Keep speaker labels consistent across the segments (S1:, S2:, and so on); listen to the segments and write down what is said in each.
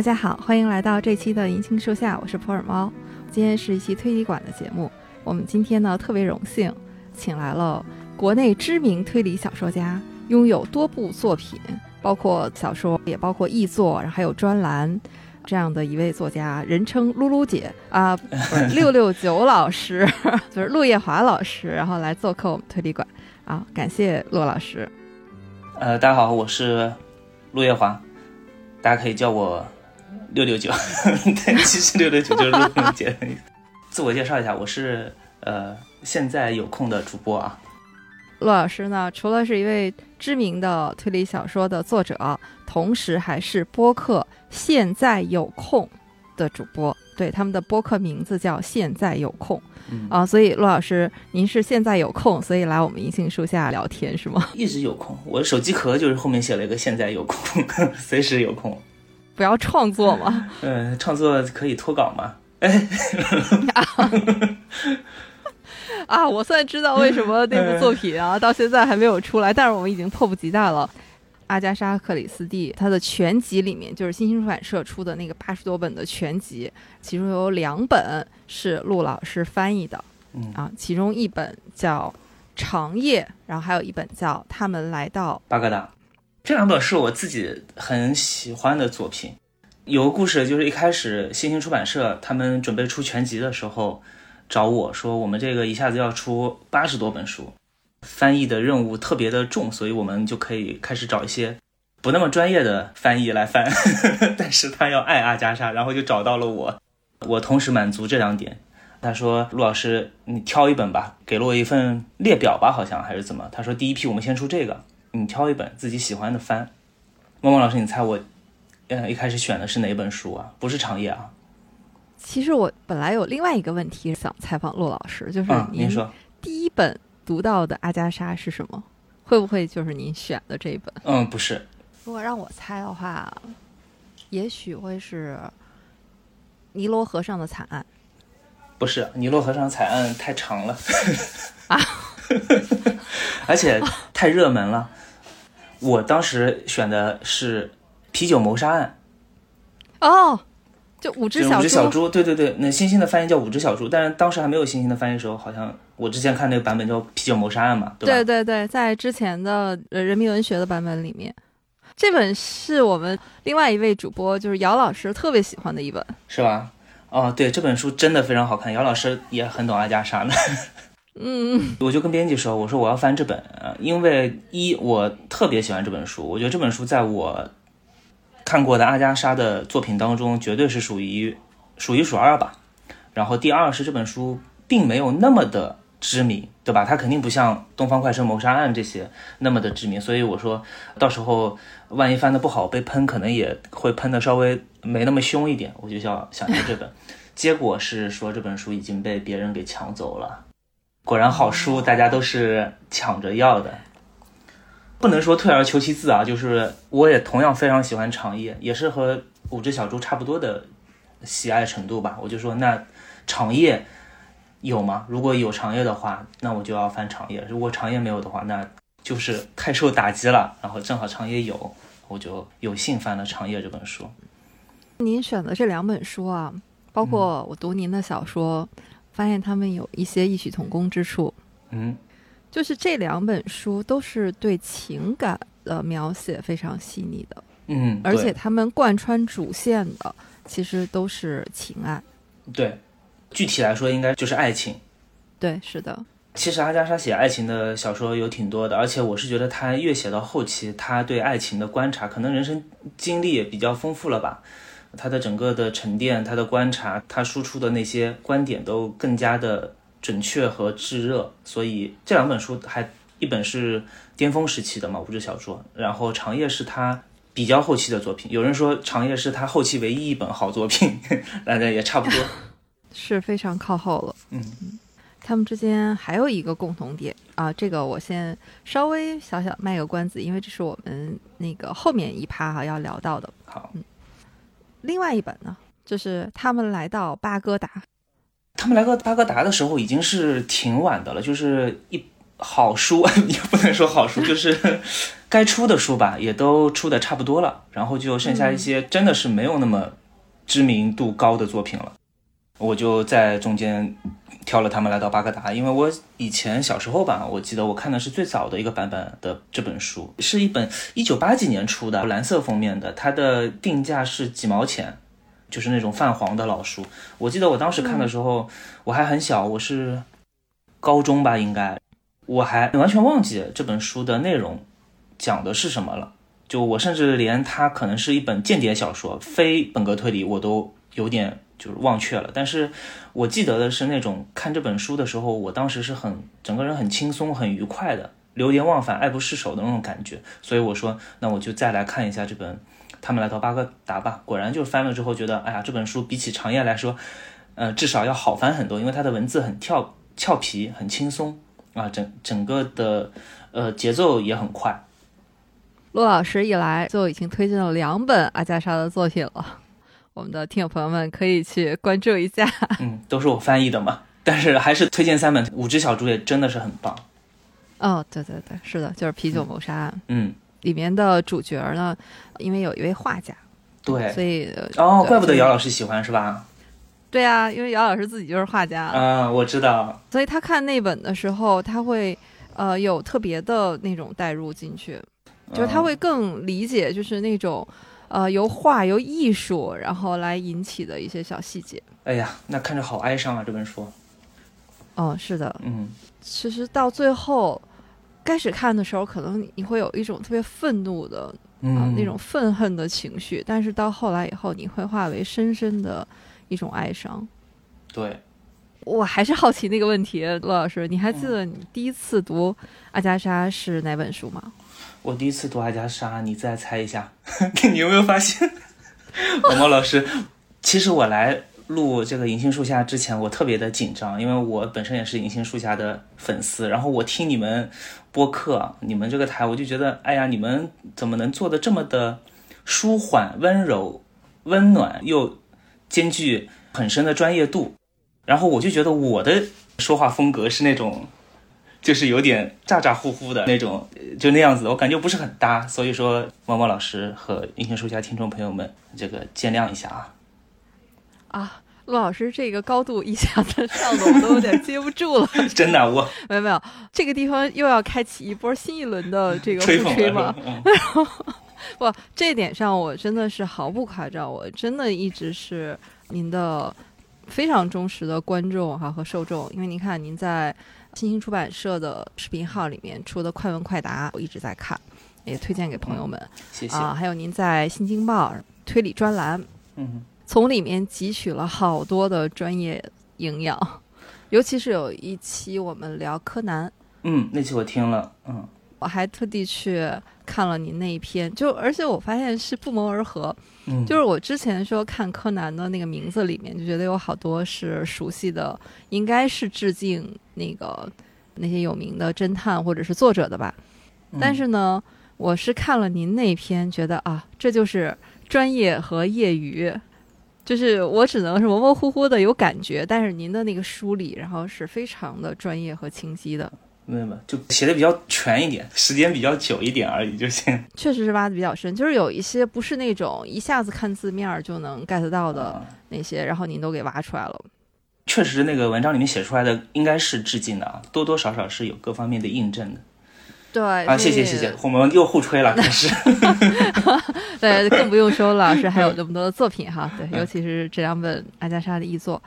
S1: 大家好，欢迎来到这期的银杏树下，我是普洱猫。今天是一期推理馆的节目，我们今天呢特别荣幸，请来了国内知名推理小说家，拥有多部作品，包括小说，也包括译作，然后还有专栏，这样的一位作家，人称“噜噜姐”啊，六六九老师，就是陆夜华老师，然后来做客我们推理馆啊，感谢陆老师。
S2: 呃，大家好，我是陆夜华，大家可以叫我六六九。对，其实六六九就是陆梦姐的意思。自我介绍一下，我是呃现在有空的主播啊。
S1: 陆老师呢，除了是一位知名的推理小说的作者，同时还是播客《现在有空》的主播。对，他们的播客名字叫《现在有空》
S2: 嗯
S1: 啊，所以陆老师，您是现在有空，所以来我们银杏树下聊天是吗？
S2: 一直有空，我的手机壳就是后面写了一个“现在有空”，随时有空。
S1: 不要创作嘛。
S2: 嗯、创作可以脱稿吗？哎，
S1: 啊，我算知道为什么那部作品啊 到现在还没有出来，但是我们已经迫不及待了。阿加莎·克里斯蒂她的全集里面，就是新星出版社出的那个八十多本的全集，其中有两本是陆老师翻译的
S2: 嗯，
S1: 啊，其中一本叫《长夜》，然后还有一本叫《他们来到
S2: 巴格达，这两本是我自己很喜欢的作品。有个故事，就是一开始新星出版社他们准备出全集的时候，找我说我们这个一下子要出八十多本书，翻译的任务特别的重，所以我们就可以开始找一些不那么专业的翻译来翻，但是他要爱阿加莎，然后就找到了我，我同时满足这两点。他说：“陆老师，你挑一本吧，给了我一份列表吧，好像还是怎么？他说第一批我们先出这个，你挑一本自己喜欢的翻。梦梦老师，你猜我，呃，一开始选的是哪本书啊？不是长夜啊？
S1: 其实我本来有另外一个问题想采访陆老师，就是
S2: 啊，
S1: 您
S2: 您说，
S1: 第一本读到的阿加莎是什么？会不会就是您选的这一本？
S2: 嗯，不是，
S1: 如果让我猜的话，也许会是尼罗河上的惨案。
S2: 不是，尼罗河上惨案太长了
S1: 啊，
S2: 而且太热门了。我当时选的是《啤酒谋杀案
S1: 哦，就五》，只小猪。
S2: 五只小猪，对对对，那星星的翻译叫五只小猪，但是当时还没有星星的翻译的时候，好像我之前看那个版本叫《啤酒谋杀案》嘛，对吧？
S1: 对对对，在之前的呃人民文学的版本里面，这本是我们另外一位主播就是姚老师特别喜欢的一本。
S2: 是吧？哦，对，这本书真的非常好看，姚老师也很懂阿加莎呢。
S1: 嗯，
S2: 我就跟编辑说，我说我要翻这本，因为一我特别喜欢这本书，我觉得这本书在我看过的阿加莎的作品当中，绝对是属于数一数二吧。然后第二是这本书并没有那么的知名，对吧？它肯定不像《东方快车谋杀案》这些那么的知名，所以我说到时候万一翻的不好被喷，可能也会喷的稍微没那么凶一点，我就要想要这本。结果是说这本书已经被别人给抢走了。果然好书，大家都是抢着要的。不能说退而求其次啊，就是我也同样非常喜欢长夜，也是和五只小猪差不多的喜爱程度吧。我就说那长夜有吗？如果有长夜的话，那我就要翻长夜；如果长夜没有的话，那就是太受打击了。然后正好长夜有，我就有幸翻了长夜这本书。
S1: 您选的这两本书啊，包括我读您的小说，发现他们有一些异曲同工之处。
S2: 嗯，
S1: 就是这两本书都是对情感的描写非常细腻的，
S2: 嗯，
S1: 而且他们贯穿主线的其实都是情爱。
S2: 对对，具体来说应该就是爱情。
S1: 对，是的，
S2: 其实阿加莎写爱情的小说有挺多的，而且我是觉得她越写到后期，她对爱情的观察，可能人生经历也比较丰富了吧。她的整个的沉淀，他的观察，他输出的那些观点都更加的准确和炙热。所以这两本书还一本是巅峰时期的嘛，《五只小说》，然后《长夜》是他比较后期的作品。有人说《长夜》是他后期唯一一本好作品，大家也差不多。
S1: 是非常靠后了。
S2: 嗯
S1: 他们之间还有一个共同点啊，这个我先稍微小小卖个关子，因为这是我们那个后面一趴哈、要聊到的。
S2: 好，
S1: 另外一本呢，就是他们来到巴格达，
S2: 他们来到巴格达的时候已经是挺晚的了，就是一好书 也不能说好书，就是该出的书吧，也都出的差不多了，然后就剩下一些真的是没有那么知名度高的作品了。我就在中间挑了他们来到巴格达，因为我以前小时候吧，我记得我看的是最早的一个版本的这本书，是一本一九八几年出的蓝色封面的，它的定价是几毛钱，就是那种泛黄的老书。我记得我当时看的时候，我还很小，我是高中吧，应该，我还完全忘记这本书的内容。讲的是什么了？就我甚至连它可能是一本间谍小说、非本格推理，我都有点就是忘却了。但是我记得的是那种看这本书的时候，我当时是很整个人很轻松、很愉快的，流连忘返、爱不释手的那种感觉。所以我说，那我就再来看一下这本《他们来到巴格达》吧。果然就翻了之后，觉得哎呀，这本书比起长夜来说，呃，至少要好翻很多，因为它的文字很跳俏皮、很轻松啊，整整个的呃节奏也很快。
S1: 陆老师一来就已经推荐了两本阿加莎的作品了，我们的听友朋友们可以去关注一下。
S2: 嗯，都是我翻译的嘛，但是还是推荐三本《五只小猪》，也真的是很棒。
S1: 哦，对对对，是的，就是《啤酒谋杀案》。
S2: 嗯，
S1: 里面的主角呢，因为有一位画家，
S2: 对，
S1: 所以
S2: 哦，怪不得姚老师喜欢是吧？
S1: 对啊，因为姚老师自己就是画家。
S2: 嗯，我知道。
S1: 所以他看那本的时候，他会呃有特别的那种代入进去。就是他会更理解，就是那种，呃，由画由艺术然后来引起的一些小细节。
S2: 哎呀，那看着好哀伤啊！这本书。
S1: 哦，是的，
S2: 嗯，
S1: 其实到最后，开始看的时候，可能你会有一种特别愤怒的啊那种愤恨的情绪，但是到后来以后，你会化为深深的一种哀伤。
S2: 对，
S1: 我还是好奇那个问题，罗老师，你还记得你第一次读阿加莎是哪本书吗？
S2: 我第一次读阿加莎，你再猜一下，你有没有发现？毛毛老师，其实我来录这个银杏树下之前，我特别的紧张，因为我本身也是银杏树下的粉丝。然后我听你们播客，你们这个台，我就觉得，哎呀，你们怎么能做的这么的舒缓、温柔、温暖，又兼具很深的专业度？然后我就觉得我的说话风格是那种。就是有点咋咋呼呼的那种，就那样子，我感觉不是很搭，所以说猫猫老师和英雄书家听众朋友们，这个见谅一下啊。
S1: 啊，陆老师这个高度一下子上的我都有点接不住了。
S2: 真的，我
S1: 没有没有，这个地方又要开启一波新一轮的这个
S2: 吹
S1: 吹吗？不，这点上我真的是毫不夸张，我真的一直是您的非常忠实的观众哈和受众，因为您看您在。新兴出版社的视频号里面出的快问快答，我一直在看，也推荐给朋友们。
S2: 谢谢
S1: 啊！还有您在《新京报》推理专栏，
S2: 嗯，
S1: 从里面汲取了好多的专业营养，尤其是有一期我们聊柯南，
S2: 嗯，那期我听了，嗯。
S1: 我还特地去看了您那一篇，就而且我发现是不谋而合，
S2: 嗯，
S1: 就是我之前说看柯南的那个名字里面，就觉得有好多是熟悉的，应该是致敬那个那些有名的侦探或者是作者的吧。但是呢，我是看了您那篇，觉得啊，这就是专业和业余，就是我只能是模模糊糊的有感觉，但是您的那个梳理，然后是非常的专业和清晰的。
S2: 没有，就写的比较全一点，时间比较久一点而已就行。
S1: 确实是挖的比较深，就是有一些不是那种一下子看字面就能 get 到的那些，然后您都给挖出来了。
S2: 确实，那个文章里面写出来的应该是致敬的啊，多多少少是有各方面的印证的。
S1: 对
S2: 啊，谢谢谢谢，我们又互吹了，开始。
S1: 对，更不用说老师还有那么多的作品哈，对，尤其是这两本阿加莎的译作。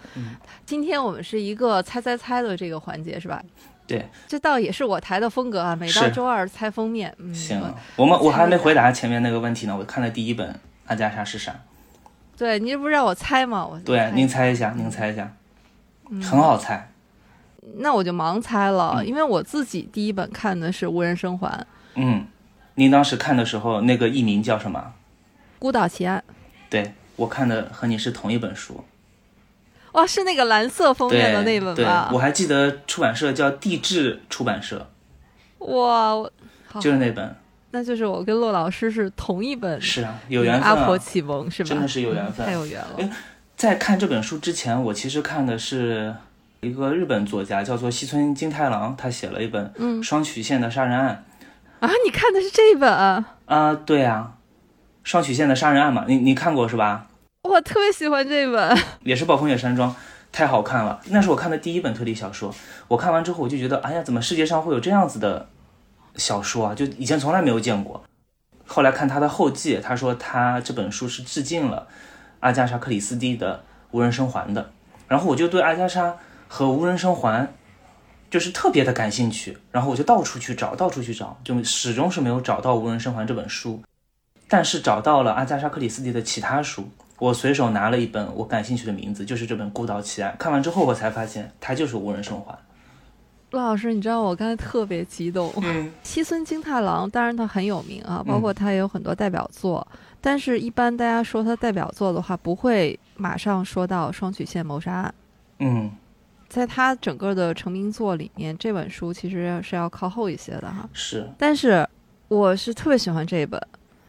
S1: 今天我们是一个猜猜猜的这个环节，是吧？
S2: 对，
S1: 这倒也是我台的风格啊。每到周二猜封面，
S2: 行。我们我还没回答前面那个问题呢。我看的第一本阿加莎是啥？
S1: 对，您这不是让我猜吗？我
S2: 对，您猜一下，您猜一下，很好猜。
S1: 那我就盲猜了，因为我自己第一本看的是《无人生还》。
S2: 嗯，您当时看的时候，那个译名叫什么？
S1: 孤岛奇案。
S2: 对我看的和你是同一本书。
S1: 哇，是那个蓝色封面的那本
S2: 吧？对，我还记得出版社叫地质出版社。
S1: 哇，
S2: 就是那本。
S1: 那就是我跟骆老师是同一本。
S2: 是啊，有缘分。
S1: 阿婆启蒙是吧？
S2: 真的是有缘分，
S1: 太有缘了。
S2: 哎，在看这本书之前，我其实看的是一个日本作家，叫做西村金太郎，他写了一本《双曲线的杀人案》。
S1: 啊，你看的是这本？
S2: 啊，对啊，双曲线的杀人案嘛，你你看过是吧？
S1: 我特别喜欢这本，
S2: 也是暴风雪山庄，太好看了。那是我看的第一本推理小说，我看完之后我就觉得，哎呀，怎么世界上会有这样子的小说啊？就以前从来没有见过。后来看他的后记，他说他这本书是致敬了阿加莎·克里斯蒂的《无人生还》的。然后我就对阿加莎和《无人生还》就是特别的感兴趣，然后我就到处去找，到处去找，就始终是没有找到《无人生还》这本书，但是找到了阿加莎·克里斯蒂的其他书。我随手拿了一本我感兴趣的名字，就是这本《孤岛奇案》。看完之后，我才发现它就是《无人生还》。
S1: 陆老师，你知道我刚才特别激动。
S2: 嗯，
S1: 西村京太郎，当然他很有名啊，包括他也有很多代表作。但是，一般大家说他代表作的话，不会马上说到《双曲线谋杀案》。
S2: 嗯，
S1: 在他整个的成名作里面，这本书其实是要靠后一些的哈。
S2: 是，
S1: 但是我是特别喜欢这一本，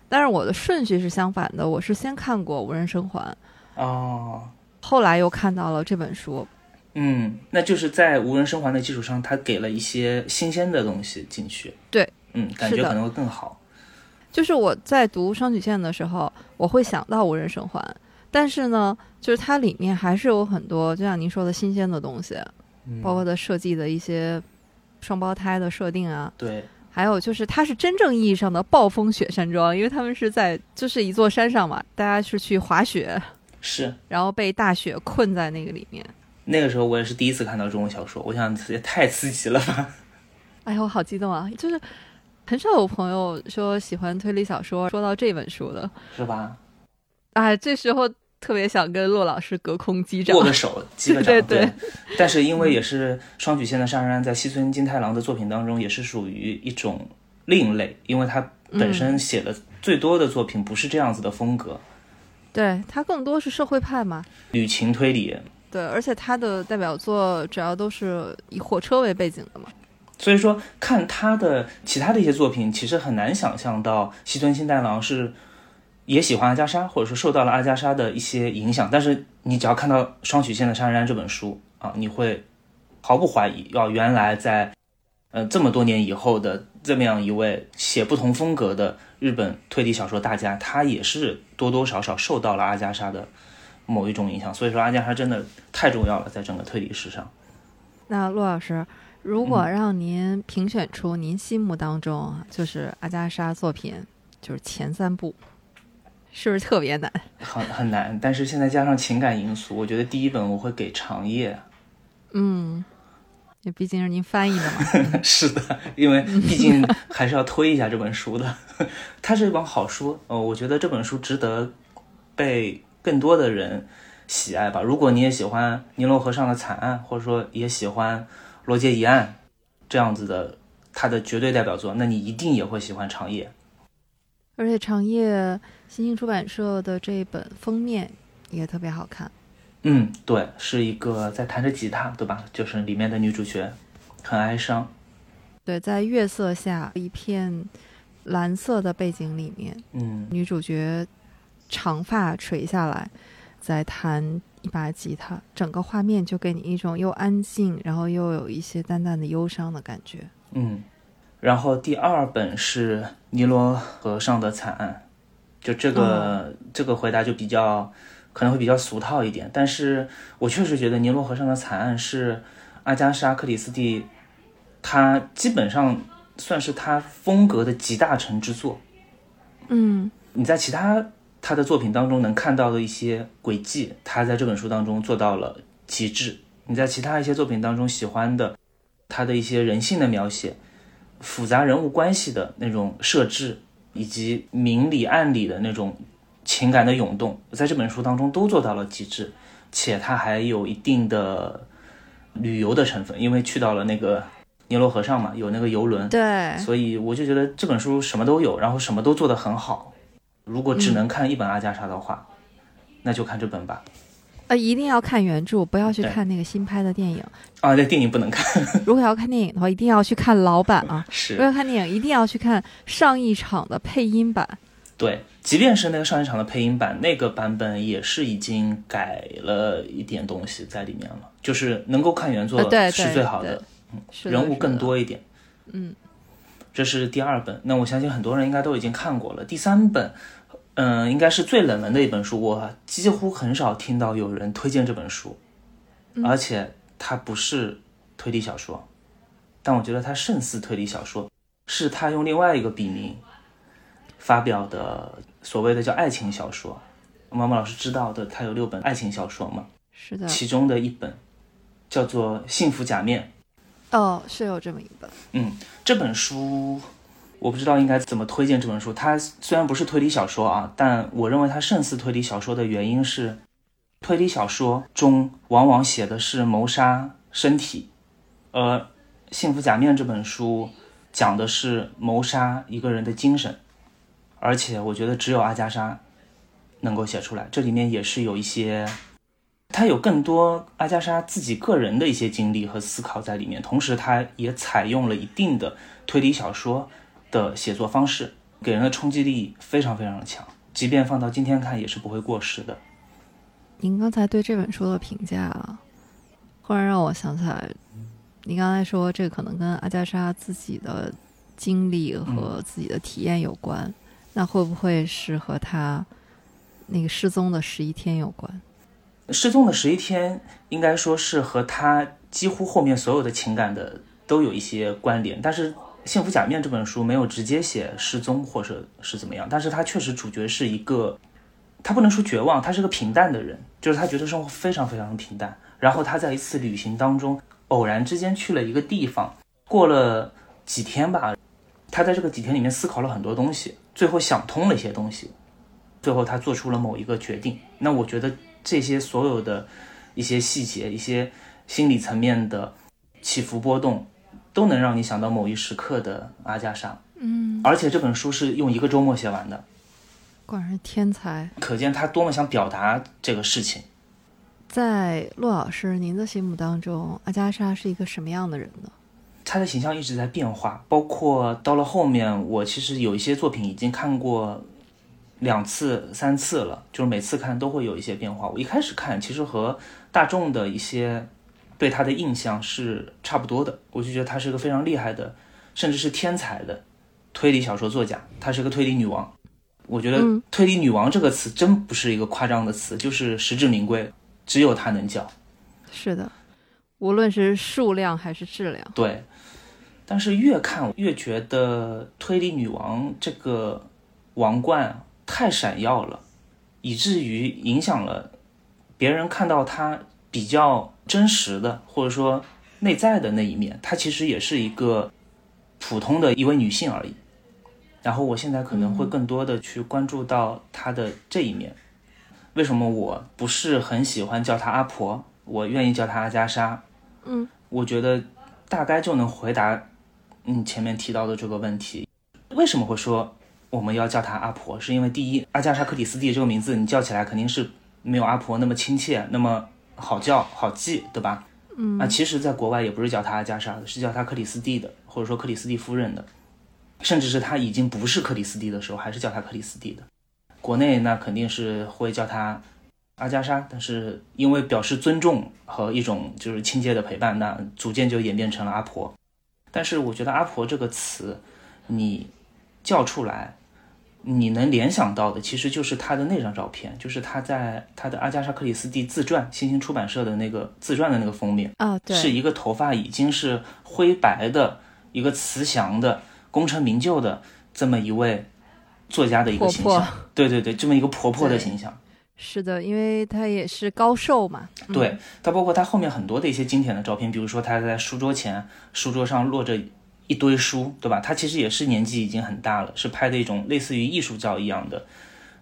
S1: 但是我的顺序是相反的，我是先看过《无人生还》，
S2: 哦，
S1: 后来又看到了这本书。
S2: 嗯，那就是在无人生还的基础上，他给了一些新鲜的东西进去。
S1: 对，
S2: 嗯，感觉可能会更好。
S1: 就是我在读双曲线的时候，我会想到无人生还，但是呢，就是它里面还是有很多，就像您说的新鲜的东西，包括它设计的一些双胞胎的设定啊。
S2: 对，
S1: 还有就是它是真正意义上的暴风雪山庄，因为他们是在就是一座山上嘛，大家是去滑雪，
S2: 是，
S1: 然后被大雪困在那个里面。
S2: 那个时候我也是第一次看到中文小说，我想也太刺激了吧！
S1: 哎呀，我好激动啊！就是很少有朋友说喜欢推理小说，说到这本书的，
S2: 是吧？
S1: 哎，这时候特别想跟骆老师隔空击掌，
S2: 握个手，击个掌。
S1: 对
S2: 对。但是因为也是双曲线的杀人案，在西村金太郎的作品当中也是属于一种另类，因为他本身写的最多的作品不是这样子的风格，
S1: 对他更多是社会派嘛，
S2: 旅情推理。
S1: 对，而且他的代表作主要都是以火车为背景的嘛，
S2: 所以说看他的其他的一些作品，其实很难想象到西村新太郎是也喜欢阿加莎，或者说受到了阿加莎的一些影响。但是你只要看到《双曲线的杀人案》这本书啊，你会毫不怀疑，要原来在呃这么多年以后的这么样一位写不同风格的日本推理小说大家，他也是多多少少受到了阿加莎的。某一种影响，所以说阿加莎真的太重要了，在整个推理史上。
S1: 那陆老师，如果让您评选出您心目当中就是阿加莎作品，就是前三部，是不是特别难？
S2: 很很难，但是现在加上情感因素，我觉得第一本我会给长夜。
S1: 嗯，也毕竟是您翻译的
S2: 嘛。是的，因为毕竟还是要推一下这本书的，它是一本好书。呃，我觉得这本书值得被。更多的人喜爱吧。如果你也喜欢尼罗河上的惨案，或者说也喜欢罗杰一案这样子的他的绝对代表作，那你一定也会喜欢长夜。
S1: 而且长夜新星出版社的这一本封面也特别好看。
S2: 嗯，对，是一个在弹着吉他，对吧？就是里面的女主角很哀伤。
S1: 对，在月色下一片蓝色的背景里面，
S2: 嗯，
S1: 女主角。长发垂下来，在弹一把吉他，整个画面就给你一种又安静，然后又有一些淡淡的忧伤的感觉。
S2: 嗯，然后第二本是《尼罗河上的惨案》，就这个这个回答就比较可能会比较俗套一点，但是我确实觉得《尼罗河上的惨案》是阿加莎·克里斯蒂，他基本上算是他风格的集大成之作。
S1: 嗯，
S2: 你在其他。他的作品当中能看到的一些轨迹，他在这本书当中做到了极致。你在其他一些作品当中喜欢的，他的一些人性的描写、复杂人物关系的那种设置，以及明里暗里的那种情感的涌动，在这本书当中都做到了极致。且他还有一定的旅游的成分，因为去到了那个尼罗河上嘛，有那个游轮，
S1: 对，
S2: 所以我就觉得这本书什么都有，然后什么都做得很好。如果只能看一本阿加莎的话，那就看这本吧。
S1: 呃，一定要看原著，不要去看那个新拍的电影。
S2: 啊，那电影不能看。
S1: 如果要看电影的话，一定要去看老版啊。
S2: 是。
S1: 如果要看电影，一定要去看上一场的配音版。
S2: 对，即便是那个上一场的配音版，那个版本也是已经改了一点东西在里面了。就是能够看原作是最好的，嗯人物更多一点。
S1: 嗯。
S2: 这是第二本。那我相信很多人应该都已经看过了。第三本，嗯，应该是最冷门的一本书，我几乎很少听到有人推荐这本书，而且它不是推理小说，但我觉得它胜似推理小说，是他用另外一个笔名发表的所谓的叫爱情小说。毛毛老师知道的，他有六本爱情小说嘛？
S1: 是的，
S2: 其中的一本叫做《幸福假面》。
S1: 哦，是有这么一本。
S2: 嗯，这本书我不知道应该怎么推荐这本书。它虽然不是推理小说啊，但我认为它胜似推理小说的原因是，推理小说中往往写的是谋杀身体，而《幸福假面》这本书讲的是谋杀一个人的精神，而且我觉得只有阿加莎。能够写出来，这里面也是有一些，他有更多阿加莎自己个人的一些经历和思考在里面，同时他也采用了一定的推理小说的写作方式，给人的冲击力非常非常的强，即便放到今天看也是不会过时的。
S1: 您刚才对这本书的评价，啊忽然让我想起来，您刚才说这可能跟阿加莎自己的经历和自己的体验有关，那会不会是和他？那个失踪的十一天有关，
S2: 失踪的十一天应该说是和他几乎后面所有的情感的都有一些关联，但是《幸福假面》这本书没有直接写失踪或者是怎么样，但是他确实主角是一个，他不能说绝望，他是个平淡的人，就是他觉得生活非常非常的平淡，然后他在一次旅行当中偶然之间去了一个地方，过了几天吧，他在这个几天里面思考了很多东西，最后想通了一些东西。最后，他做出了某一个决定。那我觉得这些所有的一些细节、一些心理层面的起伏波动，都能让你想到某一时刻的阿加莎。
S1: 嗯，
S2: 而且这本书是用一个周末写完的，
S1: 果然是天才，
S2: 可见他多么想表达这个事情。
S1: 在骆老师您的心目当中，阿加莎是一个什么样的人呢？
S2: 他的形象一直在变化，包括到了后面，我其实有一些作品已经看过。两次、三次了，就是每次看都会有一些变化。我一开始看，其实和大众的一些对他的印象是差不多的。我就觉得他是一个非常厉害的，甚至是天才的推理小说作家。她是个推理女王。我觉得“推理女王”这个词真不是一个夸张的词，就是实至名归，只有她能叫。
S1: 是的，无论是数量还是质量。
S2: 对，但是越看越觉得“推理女王”这个王冠。太闪耀了，以至于影响了别人看到她比较真实的，或者说内在的那一面。她其实也是一个普通的一位女性而已。然后我现在可能会更多的去关注到她的这一面。为什么我不是很喜欢叫她阿婆，我愿意叫她阿加莎？
S1: 嗯，
S2: 我觉得大概就能回答你前面提到的这个问题。为什么会说？我们要叫她阿婆，是因为第一，阿加莎·克里斯蒂这个名字你叫起来肯定是没有阿婆那么亲切，那么好叫好记，对吧？
S1: 嗯，
S2: 啊，其实，在国外也不是叫她阿加莎的，是叫她克里斯蒂的，或者说克里斯蒂夫人的，甚至是她已经不是克里斯蒂的时候，还是叫她克里斯蒂的。国内那肯定是会叫她阿加莎，但是因为表示尊重和一种就是亲切的陪伴，那逐渐就演变成了阿婆。但是我觉得阿婆这个词，你叫出来。你能联想到的其实就是他的那张照片，就是他在他的阿加莎·克里斯蒂自传，新星出版社的那个自传的那个封面
S1: 啊，对，
S2: 是一个头发已经是灰白的一个慈祥的功成名就的这么一位作家的一个形象，对对对，这么一个婆婆的形象，
S1: 是的，因为她也是高寿嘛，
S2: 对，她包括她后面很多的一些经典的照片，比如说她在书桌前，书桌上落着。一堆书，对吧？他其实也是年纪已经很大了，是拍的一种类似于艺术照一样的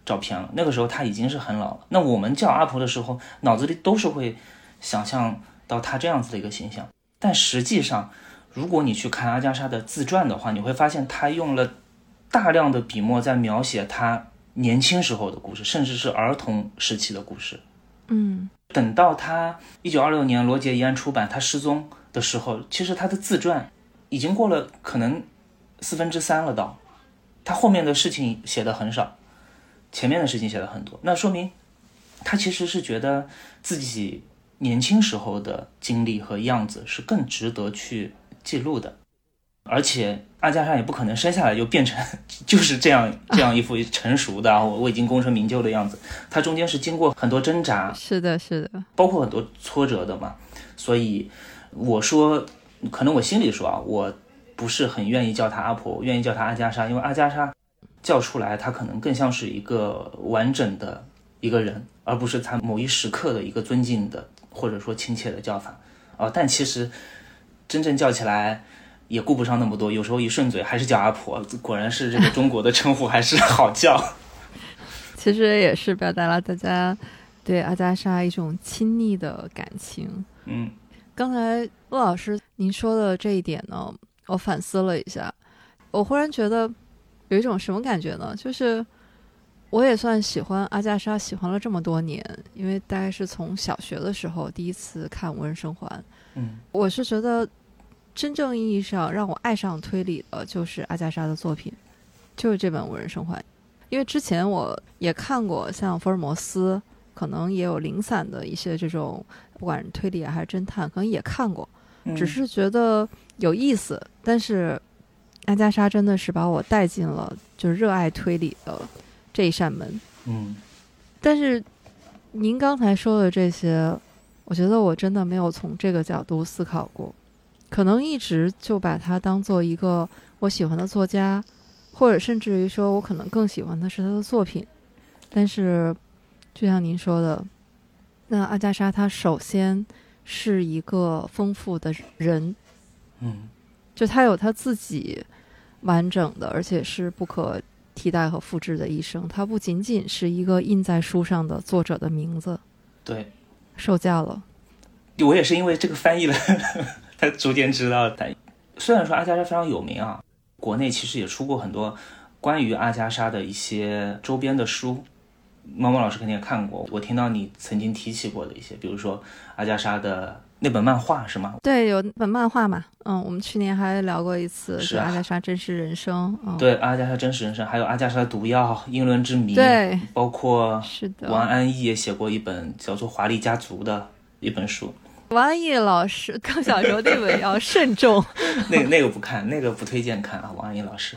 S2: 照片了。那个时候他已经是很老了。那我们叫阿婆的时候，脑子里都是会想象到她这样子的一个形象。但实际上，如果你去看阿加莎的自传的话，你会发现她用了大量的笔墨在描写她年轻时候的故事，甚至是儿童时期的故事。
S1: 嗯，
S2: 等到她一九二六年罗杰一案出版，她失踪的时候，其实她的自传。已经过了可能四分之三了，到他后面的事情写的很少，前面的事情写的很多，那说明他其实是觉得自己年轻时候的经历和样子是更值得去记录的，而且阿加莎也不可能生下来就变成 就是这样这样一副成熟的我我已经功成名就的样子，他中间是经过很多挣扎，
S1: 是的，是的，
S2: 包括很多挫折的嘛。所以我说，可能我心里说啊，我不是很愿意叫她阿婆，我愿意叫她阿加莎，因为阿加莎叫出来，她可能更像是一个完整的一个人，而不是她某一时刻的一个尊敬的或者说亲切的叫法啊。但其实真正叫起来。也顾不上那么多，有时候一顺嘴还是叫阿婆，果然是这个中国的称呼还是好叫。
S1: 其实也是表达了大家对阿加莎一种亲昵的感情。
S2: 嗯，
S1: 刚才陆老师您说的这一点呢，我反思了一下，我忽然觉得有一种什么感觉呢？就是我也算喜欢阿加莎，喜欢了这么多年，因为大概是从小学的时候第一次看《无人生还》。
S2: 嗯，
S1: 我是觉得。真正意义上让我爱上推理的，就是阿加莎的作品，就是这本《无人生还》。因为之前我也看过像福尔摩斯，可能也有零散的一些这种，不管是推理还是侦探，可能也看过，只是觉得有意思。但是阿加莎真的是把我带进了就是热爱推理的这一扇门。
S2: 嗯。
S1: 但是您刚才说的这些，我觉得我真的没有从这个角度思考过。可能一直就把它当做一个我喜欢的作家，或者甚至于说我可能更喜欢的是他的作品。但是，就像您说的，那阿加莎她首先是一个丰富的人，
S2: 嗯，
S1: 就他有他自己完整的，而且是不可替代和复制的一生。他不仅仅是一个印在书上的作者的名字，
S2: 对，
S1: 受教了。
S2: 我也是因为这个翻译了。才逐渐知道，他虽然说阿加莎非常有名啊，国内其实也出过很多关于阿加莎的一些周边的书，猫猫老师肯定也看过。我听到你曾经提起过的一些，比如说阿加莎的那本漫画是吗？
S1: 对，有本漫画嘛。嗯，我们去年还聊过一次，
S2: 是
S1: 阿加莎真实人生。
S2: 对，阿加莎真实人生，还有阿加莎的毒药、英伦之谜。
S1: 对，
S2: 包括
S1: 是的，
S2: 王安忆也写过一本叫做《华丽家族》的一本书。
S1: 王安忆老师更小时候那本要慎重，
S2: 那个那个不看，那个不推荐看啊。王安忆老师，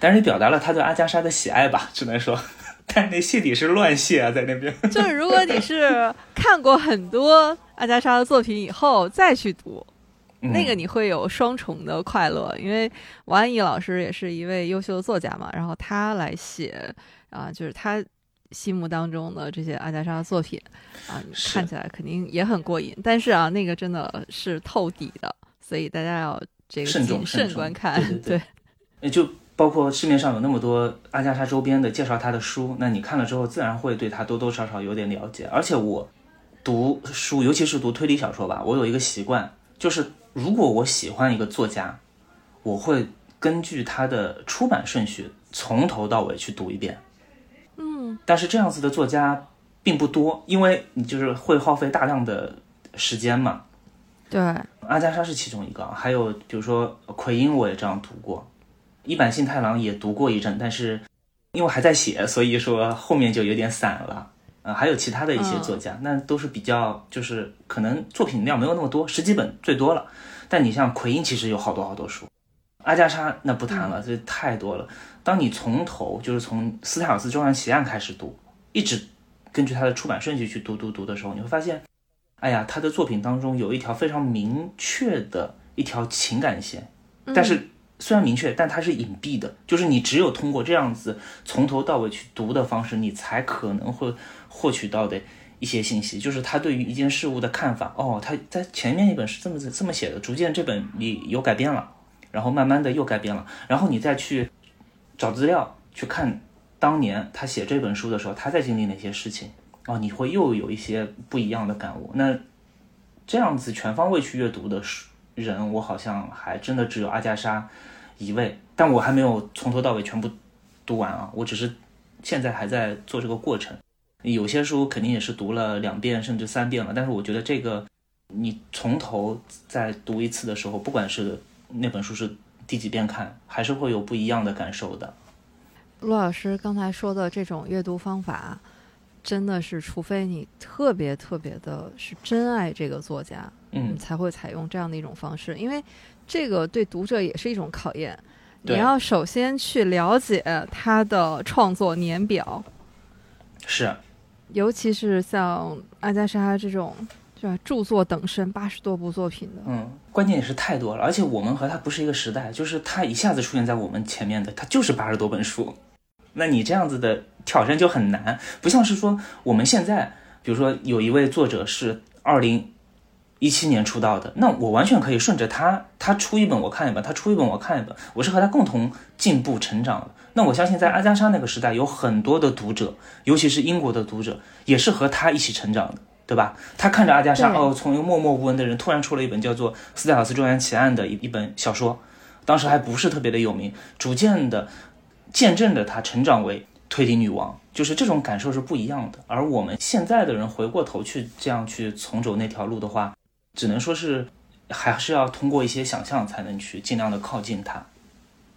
S2: 但是表达了他对阿加莎的喜爱吧，只能说，但那谢底是乱谢啊，在那边。
S1: 就是如果你是看过很多阿加莎的作品以后再去读，那个你会有双重的快乐，因为王安忆老师也是一位优秀的作家嘛，然后他来写啊，就是他。心目当中的这些阿加莎的作品啊，看起来肯定也很过瘾。但是啊，那个真的是透底的，所以大家要这个谨慎观看。
S2: 对对对，就包括市面上有那么多阿加莎周边的介绍她的书，那你看了之后，自然会对她多多少少有点了解。而且我读书，尤其是读推理小说吧，我有一个习惯，就是如果我喜欢一个作家，我会根据他的出版顺序从头到尾去读一遍。嗯但是这样子的作家并不多，因为你就是会耗费大量的时间嘛。
S1: 对，
S2: 阿加莎是其中一个，还有比如说奎因，我也这样读过，一坂幸太郎也读过一阵，但是因为还在写，所以说后面就有点散了。啊，还有其他的一些作家，那都是比较就是可能作品量没有那么多，十几本最多了。但你像奎因，其实有好多好多书。阿加莎那不谈了，这太多了。当你从头就是从斯泰尔斯周案奇案开始读，一直根据他的出版顺序去读读读的时候，你会发现，哎呀，他的作品当中有一条非常明确的一条情感线，但是虽然明确，但它是隐蔽的，就是你只有通过这样子从头到尾去读的方式，你才可能会获取到的一些信息，就是他对于一件事物的看法。哦，他在前面一本是这么这么写的，逐渐这本你有改变了，然后慢慢的又改变了，然后你再去。找资料去看当年他写这本书的时候，他在经历哪些事情哦，你会又有一些不一样的感悟。那这样子全方位去阅读的人，我好像还真的只有阿加莎一位，但我还没有从头到尾全部读完啊，我只是现在还在做这个过程。有些书肯定也是读了两遍甚至三遍了，但是我觉得这个你从头再读一次的时候，不管是那本书是。第几遍看还是会有不一样的感受的。
S1: 陆老师刚才说的这种阅读方法，真的是除非你特别特别的是真爱这个作家，
S2: 嗯，
S1: 才会采用这样的一种方式。因为这个对读者也是一种考验。你要首先去了解他的创作年表，
S2: 是，
S1: 尤其是像阿加莎这种，是吧？著作等身，八十多部作品的，
S2: 嗯，关键也是太多了，而且我们和他不是一个时代，就是他一下子出现在我们前面的，他就是八十多本书，那你这样子的挑战就很难，不像是说我们现在，比如说有一位作者是二零。一七年出道的，那我完全可以顺着他，他出一本我看一本，他出一本我看一本，我是和他共同进步成长的。那我相信在阿加莎那个时代，有很多的读者，尤其是英国的读者，也是和他一起成长的，对吧？他看着阿加莎，哦，从一个默默无闻的人，突然出了一本叫做《斯泰尔斯庄园奇案》的一一本小说，当时还不是特别的有名，逐渐的见证着他成长为推理女王，就是这种感受是不一样的。而我们现在的人回过头去这样去重走那条路的话，只能说是，还是要通过一些想象才能去尽量的靠近它。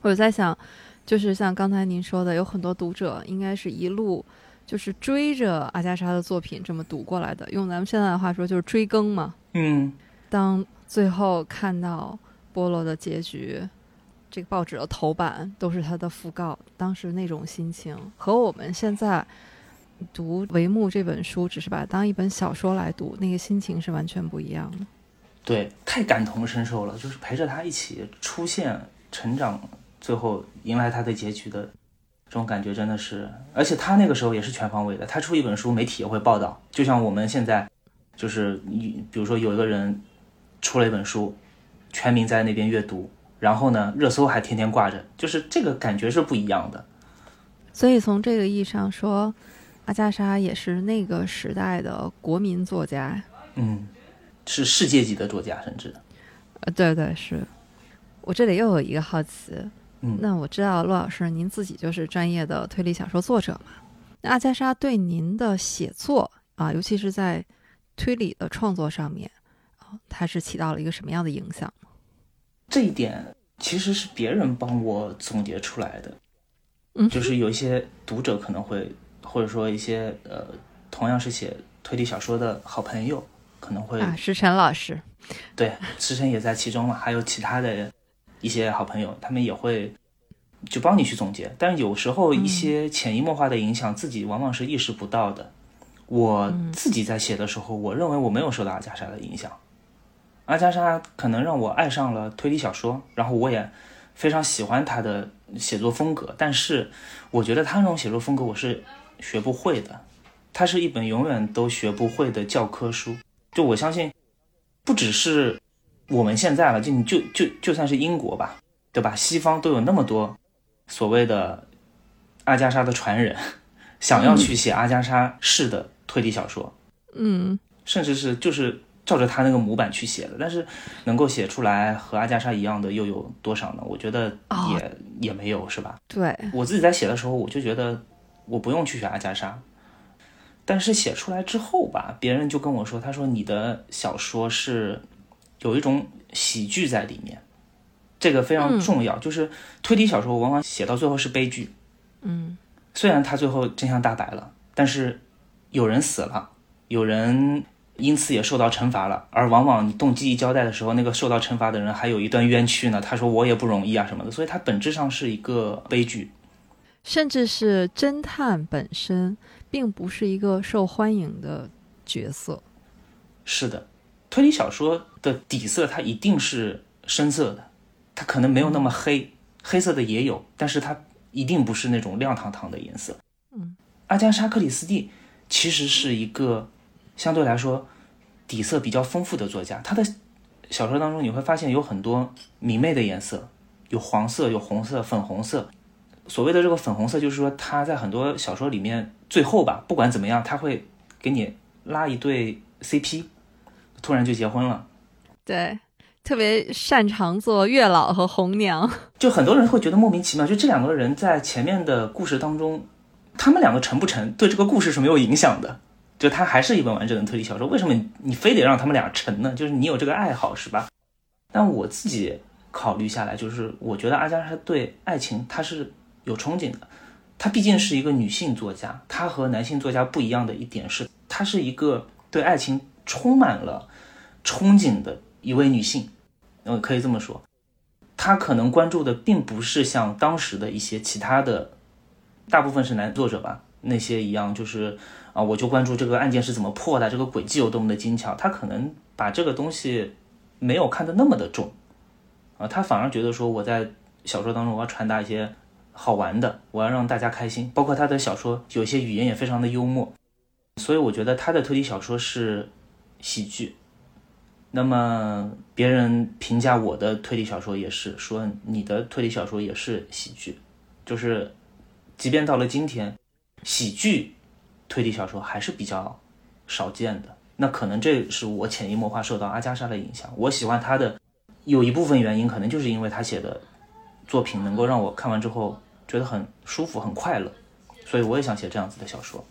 S1: 我在想，就是像刚才您说的，有很多读者应该是一路就是追着阿加莎的作品这么读过来的。用咱们现在的话说，就是追更嘛。
S2: 嗯。
S1: 当最后看到波罗的结局，这个报纸的头版都是他的讣告，当时那种心情和我们现在。读《帷幕》这本书，只是把它当一本小说来读，那个心情是完全不一样的。
S2: 对，太感同身受了，就是陪着他一起出现、成长，最后迎来他的结局的这种感觉，真的是。而且他那个时候也是全方位的，他出一本书，媒体也会报道。就像我们现在，就是你比如说有一个人出了一本书，全民在那边阅读，然后呢，热搜还天天挂着，就是这个感觉是不一样的。
S1: 所以从这个意义上说。阿加莎也是那个时代的国民作家，
S2: 嗯，是世界级的作家，甚至，
S1: 呃，对对是。我这里又有一个好奇，
S2: 嗯，
S1: 那我知道陆老师您自己就是专业的推理小说作者嘛？那阿加莎对您的写作啊，尤其是在推理的创作上面啊，它是起到了一个什么样的影响？
S2: 这一点其实是别人帮我总结出来的，
S1: 嗯，
S2: 就是有一些读者可能会。或者说一些呃，同样是写推理小说的好朋友，可能会
S1: 啊，石晨老师，
S2: 对，石晨也在其中嘛，还有其他的一些好朋友，他们也会就帮你去总结。但是有时候一些潜移默化的影响，自己往往是意识不到的。我自己在写的时候，我认为我没有受到阿加莎的影响。阿加莎可能让我爱上了推理小说，然后我也非常喜欢他的写作风格。但是我觉得他那种写作风格，我是。学不会的，它是一本永远都学不会的教科书。就我相信，不只是我们现在了，就你就就就算是英国吧，对吧？西方都有那么多所谓的阿加莎的传人，想要去写阿加莎式的推理小说，
S1: 嗯，
S2: 甚至是就是照着他那个模板去写的，但是能够写出来和阿加莎一样的又有多少呢？我觉得也也没有，是吧？
S1: 对
S2: 我自己在写的时候，我就觉得。我不用去学阿加莎，但是写出来之后吧，别人就跟我说，他说你的小说是有一种喜剧在里面，这个非常重要。就是推理小说往往写到最后是悲剧，
S1: 嗯，
S2: 虽然他最后真相大白了，但是有人死了，有人因此也受到惩罚了，而往往你动机一交代的时候，那个受到惩罚的人还有一段冤屈呢。他说我也不容易啊什么的，所以它本质上是一个悲剧。
S1: 甚至是侦探本身，并不是一个受欢迎的角色。
S2: 是的，推理小说的底色它一定是深色的，它可能没有那么黑，黑色的也有，但是它一定不是那种亮堂堂的颜色。
S1: 嗯，
S2: 阿加莎·克里斯蒂其实是一个相对来说底色比较丰富的作家，他的小说当中你会发现有很多明媚的颜色，有黄色，有红色，粉红色。所谓的这个粉红色，就是说他在很多小说里面，最后吧，不管怎么样，他会给你拉一对 CP，突然就结婚了。
S1: 对，特别擅长做月老和红娘。
S2: 就很多人会觉得莫名其妙，就这两个人在前面的故事当中，他们两个成不成，对这个故事是没有影响的。就他还是一本完整的推理小说，为什么你非得让他们俩成呢？就是你有这个爱好是吧？但我自己考虑下来，就是我觉得阿加莎对爱情他是。有憧憬的，她毕竟是一个女性作家，她和男性作家不一样的一点是，她是一个对爱情充满了憧憬的一位女性，嗯，可以这么说。他可能关注的并不是像当时的一些其他的，大部分是男作者吧，那些一样，就是啊，我就关注这个案件是怎么破的，这个轨迹有多么的精巧。他可能把这个东西没有看得那么的重，啊，他反而觉得说我在小说当中我要传达一些好玩的，我要让大家开心。包括他的小说有些语言也非常的幽默，所以我觉得他的推理小说是喜剧。那么别人评价我的推理小说也是说你的推理小说也是喜剧，就是即便到了今天，喜剧推理小说还是比较少见的。那可能这是我潜移默化受到阿加莎的影响。我喜欢他的有一部分原因，可能就是因为他写的作品能够让我看完之后觉得很舒服、很快乐，所以我也想写这样子的小说。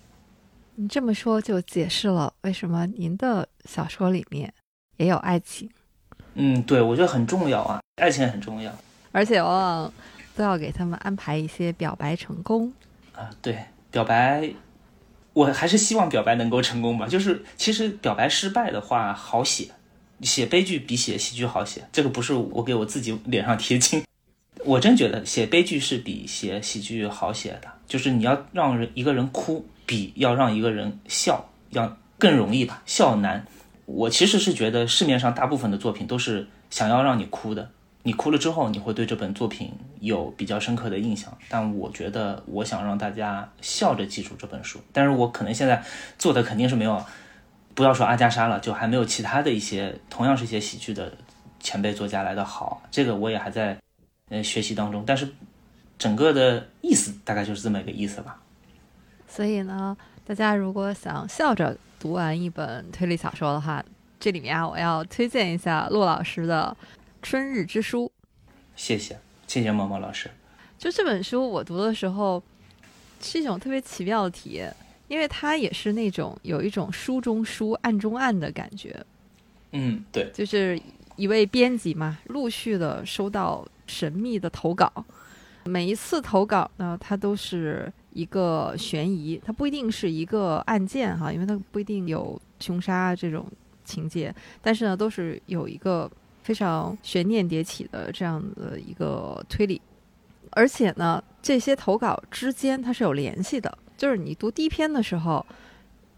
S1: 你这么说就解释了为什么您的小说里面。也有爱情，
S2: 嗯，对，我觉得很重要啊，爱情很重要，
S1: 而且往往都要给他们安排一些表白成功
S2: 啊。对，表白，我还是希望表白能够成功吧。就是其实表白失败的话好写，写悲剧比写喜剧好写。这个不是我给我自己脸上贴金，我真觉得写悲剧是比写喜剧好写的。就是你要让人一个人哭，比要让一个人笑要更容易吧，笑难。我其实是觉得市面上大部分的作品都是想要让你哭的，你哭了之后，你会对这本作品有比较深刻的印象。但我觉得，我想让大家笑着记住这本书。但是我可能现在做的肯定是没有，不要说阿加莎了，就还没有其他的一些同样是写喜剧的前辈作家来的好。这个我也还在呃学习当中。但是整个的意思大概就是这么一个意思吧。
S1: 所以呢，大家如果想笑着。读完一本推理小说的话，这里面啊，我要推荐一下陆老师的《春日之书》。
S2: 谢谢，谢谢毛毛老师。
S1: 就这本书，我读的时候是一种特别奇妙的体验，因为它也是那种有一种书中书、暗中暗的感觉。
S2: 嗯，对，
S1: 就是一位编辑嘛，陆续的收到神秘的投稿，每一次投稿呢，它都是。一个悬疑，它不一定是一个案件哈，因为它不一定有凶杀这种情节，但是呢，都是有一个非常悬念迭起的这样的一个推理，而且呢，这些投稿之间它是有联系的，就是你读第一篇的时候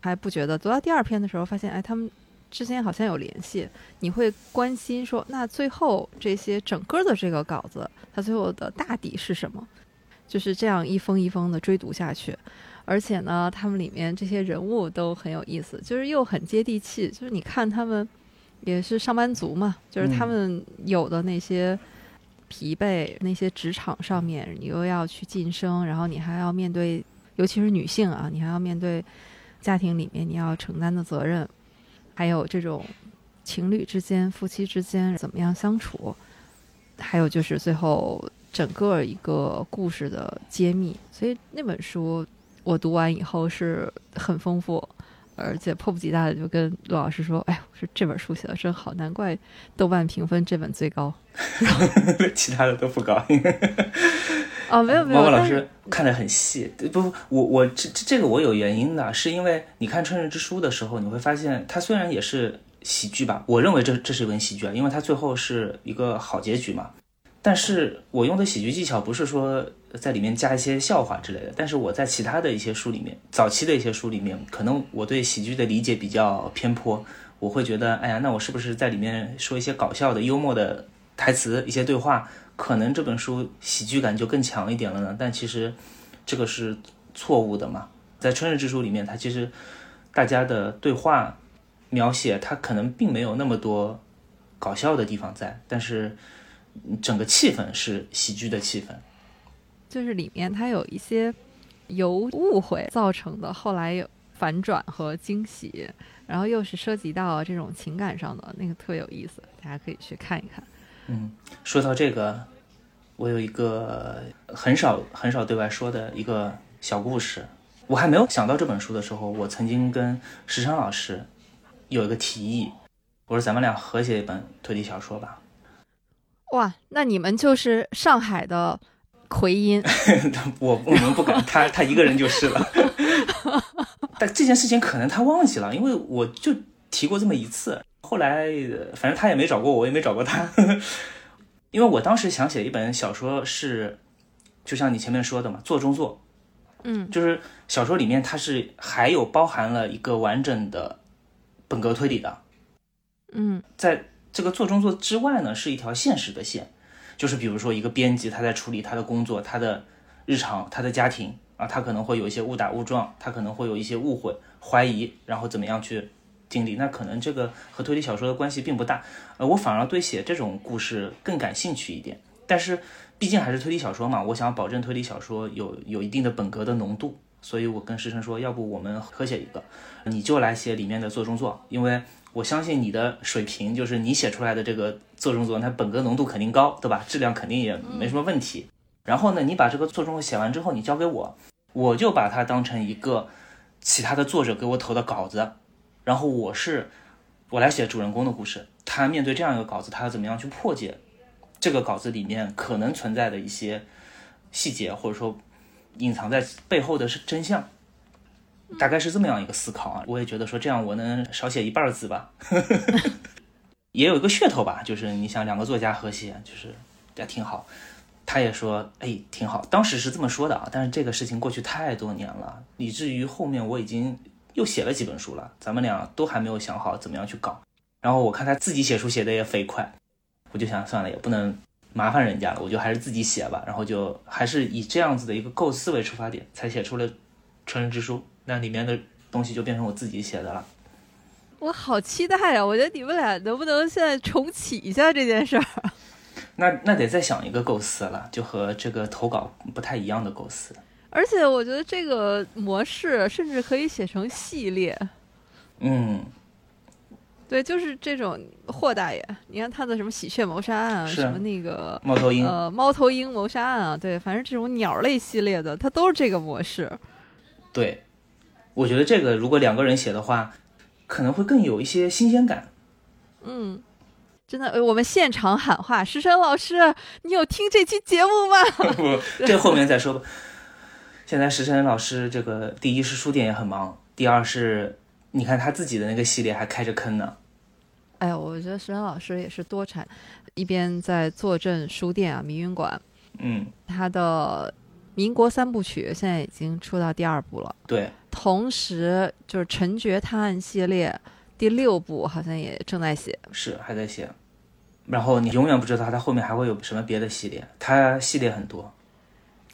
S1: 还不觉得，读到第二篇的时候发现，哎，他们之间好像有联系，你会关心说，那最后这些整个的这个稿子，它最后的大底是什么？就是这样一封一封的追读下去，而且呢，他们里面这些人物都很有意思，就是又很接地气。就是你看他们也是上班族嘛，就是他们有的那些疲惫，那些职场上面你又要去晋升，然后你还要面对，尤其是女性啊，你还要面对家庭里面你要承担的责任，还有这种情侣之间、夫妻之间怎么样相处，还有就是最后。整个一个故事的揭秘，所以那本书我读完以后是很丰富，而且迫不及待的就跟陆老师说：“哎，说这本书写的真好，难怪豆瓣评分这本最高，
S2: 其他的都不高。”
S1: 哦，没有没有，
S2: 毛毛老师看得很细。不不，我我这这个我有原因的，是因为你看《春日之书》的时候，你会发现它虽然也是喜剧吧，我认为这这是一本喜剧啊，因为它最后是一个好结局嘛。但是我用的喜剧技巧不是说在里面加一些笑话之类的，但是我在其他的一些书里面，早期的一些书里面，可能我对喜剧的理解比较偏颇，我会觉得，哎呀，那我是不是在里面说一些搞笑的、幽默的台词、一些对话，可能这本书喜剧感就更强一点了呢？但其实这个是错误的嘛。在《春日之书》里面，它其实大家的对话描写，它可能并没有那么多搞笑的地方在，但是。整个气氛是喜剧的气氛，
S1: 就是里面它有一些由误会造成的，后来有反转和惊喜，然后又是涉及到这种情感上的，那个特有意思，大家可以去看一看。
S2: 嗯，说到这个，我有一个很少很少对外说的一个小故事。我还没有想到这本书的时候，我曾经跟石昌老师有一个提议，我说咱们俩合写一本推理小说吧。
S1: 哇，那你们就是上海的奎因，
S2: 我我们不敢，他他一个人就是了。但这件事情可能他忘记了，因为我就提过这么一次，后来反正他也没找过我，我也没找过他。因为我当时想写一本小说是，就像你前面说的嘛，做中做，
S1: 嗯，
S2: 就是小说里面它是还有包含了一个完整的本格推理的，
S1: 嗯
S2: 在这个做中做之外呢，是一条现实的线，就是比如说一个编辑他在处理他的工作、他的日常、他的家庭啊，他可能会有一些误打误撞，他可能会有一些误会、怀疑，然后怎么样去经历，那可能这个和推理小说的关系并不大，呃，我反而对写这种故事更感兴趣一点，但是毕竟还是推理小说嘛，我想保证推理小说有有一定的本格的浓度，所以我跟石晨说，要不我们合写一个，你就来写里面的做中做，因为我相信你的水平，就是你写出来的这个做中文，它本格浓度肯定高，对吧？质量肯定也没什么问题。然后呢，你把这个做中文写完之后，你交给我，我就把它当成一个其他的作者给我投的稿子，然后我是我来写主人公的故事，他面对这样一个稿子，他要怎么样去破解这个稿子里面可能存在的一些细节，或者说隐藏在背后的是真相。大概是这么样一个思考啊，我也觉得说这样我能少写一半字吧，也有一个噱头吧，就是你想两个作家合写，就是也挺好。他也说，哎，挺好。当时是这么说的啊，但是这个事情过去太多年了，以至于后面我已经又写了几本书了，咱们俩都还没有想好怎么样去搞。然后我看他自己写书写的也飞快，我就想算了，也不能麻烦人家了，我就还是自己写吧。然后就还是以这样子的一个构思为出发点，才写出了《成人之书》。那里面的东西就变成我自己写的了。
S1: 我好期待呀！我觉得你们俩能不能现在重启一下这件事儿？
S2: 那那得再想一个构思了，就和这个投稿不太一样的构思。
S1: 而且我觉得这个模式甚至可以写成系列。
S2: 嗯，
S1: 对，就是这种霍大爷，你看他的什么喜鹊谋杀案啊，什么那个
S2: 猫头鹰，
S1: 呃猫头鹰谋杀案啊，对，反正这种鸟类系列的，它都是这个模式。
S2: 对，我觉得这个如果两个人写的话，可能会更有一些新鲜感。
S1: 嗯，真的，呃我们现场喊话，石晨老师，你有听这期节目吗？
S2: 不，这后面再说吧。现在石晨老师这个第一是书店也很忙，第二是你看他自己的那个系列还开着坑呢。
S1: 哎呀，我觉得石晨老师也是多产，一边在坐镇书店啊、迷云馆，
S2: 嗯，
S1: 他的民国三部曲现在已经出到第二部了。
S2: 对，
S1: 同时，就是《陈觉探案》系列第六部好像也正在写。
S2: 是还在写。然后你永远不知道他后面还会有什么别的系列，他系列很多。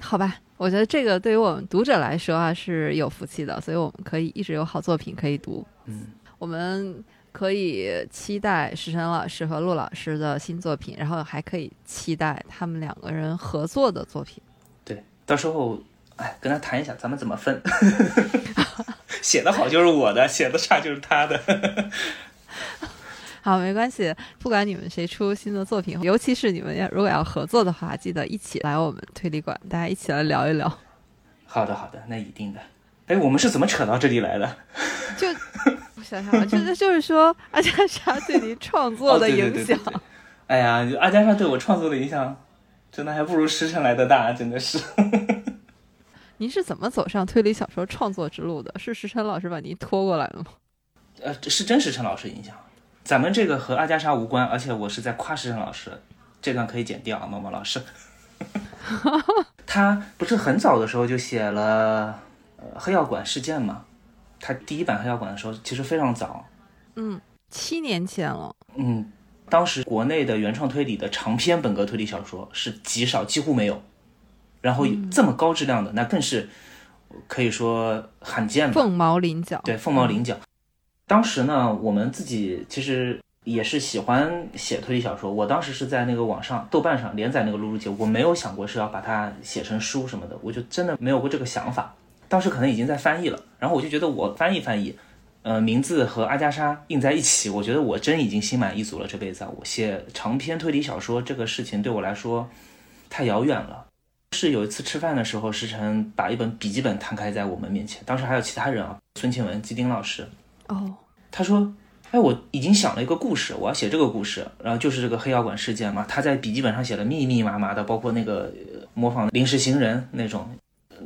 S1: 好吧，我觉得这个对于我们读者来说啊是有福气的，所以我们可以一直有好作品可以读。
S2: 嗯，
S1: 我们可以期待石晨老师和陆老师的新作品，然后还可以期待他们两个人合作的作品。
S2: 对，到时候哎跟他谈一下，咱们怎么分。写的好就是我的，写的差就是他的。
S1: 好，没关系，不管你们谁出新的作品，尤其是你们要如果要合作的话，记得一起来我们推理馆，大家一起来聊一聊。
S2: 好的，好的，那一定的。哎，我们是怎么扯到这里来的？
S1: 就我想想啊，就 是就是说阿加莎对你创作的影响。
S2: 对对对哎呀，阿加莎对我创作的影响，真的还不如石晨来的大，真的是。
S1: 您是怎么走上推理小说创作之路的？是石晨老师把您拖过来的吗？
S2: 呃，是真石承老师影响。咱们这个和阿加莎无关，而且我是在夸石晨老师，这段可以剪掉啊，毛毛老师。他不是很早的时候就写了呃黑药馆事件吗？他第一版黑药馆的时候其实非常早，
S1: 嗯，七年前了。
S2: 嗯，当时国内的原创推理的长篇本格推理小说是极少，几乎没有。然后这么高质量的，那更是可以说罕见了。
S1: 凤毛麟角。
S2: 对，凤毛麟角。当时呢，我们自己其实也是喜欢写推理小说。我当时是在那个网上豆瓣上连载那个《露露姐》，我没有想过是要把它写成书什么的，我就真的没有过这个想法。当时可能已经在翻译了，然后我就觉得我翻译翻译，呃，名字和阿加莎印在一起，我觉得我真已经心满意足了。这辈子啊，我写长篇推理小说这个事情对我来说太遥远了。是有一次吃饭的时候，石晨把一本笔记本摊开在我们面前，当时还有其他人啊，孙庆文、基丁老师。
S1: 哦，
S2: 他说：“哎，我已经想了一个故事，我要写这个故事，然后就是这个黑药馆事件嘛。他在笔记本上写的密密麻麻的，包括那个呃模仿临时行人那种，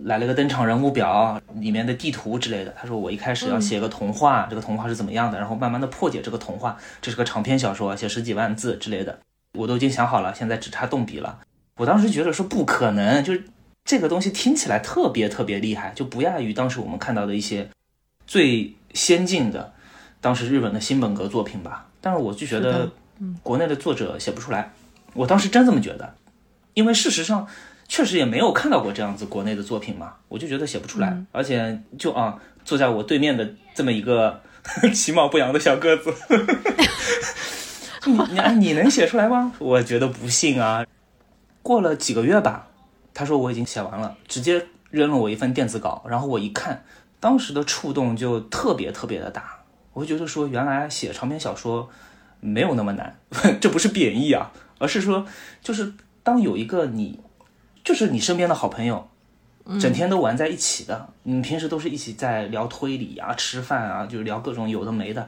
S2: 来了个登场人物表，里面的地图之类的。他说我一开始要写个童话，这个童话是怎么样的，然后慢慢的破解这个童话，这是个长篇小说，写十几万字之类的。我都已经想好了，现在只差动笔了。我当时觉得说不可能，就是这个东西听起来特别特别厉害，就不亚于当时我们看到的一些最先进的当时日本的新本格作品吧。但是我就觉得，国内的作者写不出来。我当时真这么觉得，因为事实上确实也没有看到过这样子国内的作品嘛，我就觉得写不出来。而且就啊，坐在我对面的这么一个 其貌不扬的小个子。你你你能写出来吗？我觉得不信啊。过了几个月吧，他说我已经写完了，直接扔了我一份电子稿。然后我一看，当时的触动就特别特别的大。我就觉得说，原来写长篇小说没有那么难，这不是贬义啊，而是说，就是当有一个你，就是你身边的好朋友，整天都玩在一起的，你们平时都是一起在聊推理啊、吃饭啊，就是聊各种有的没的。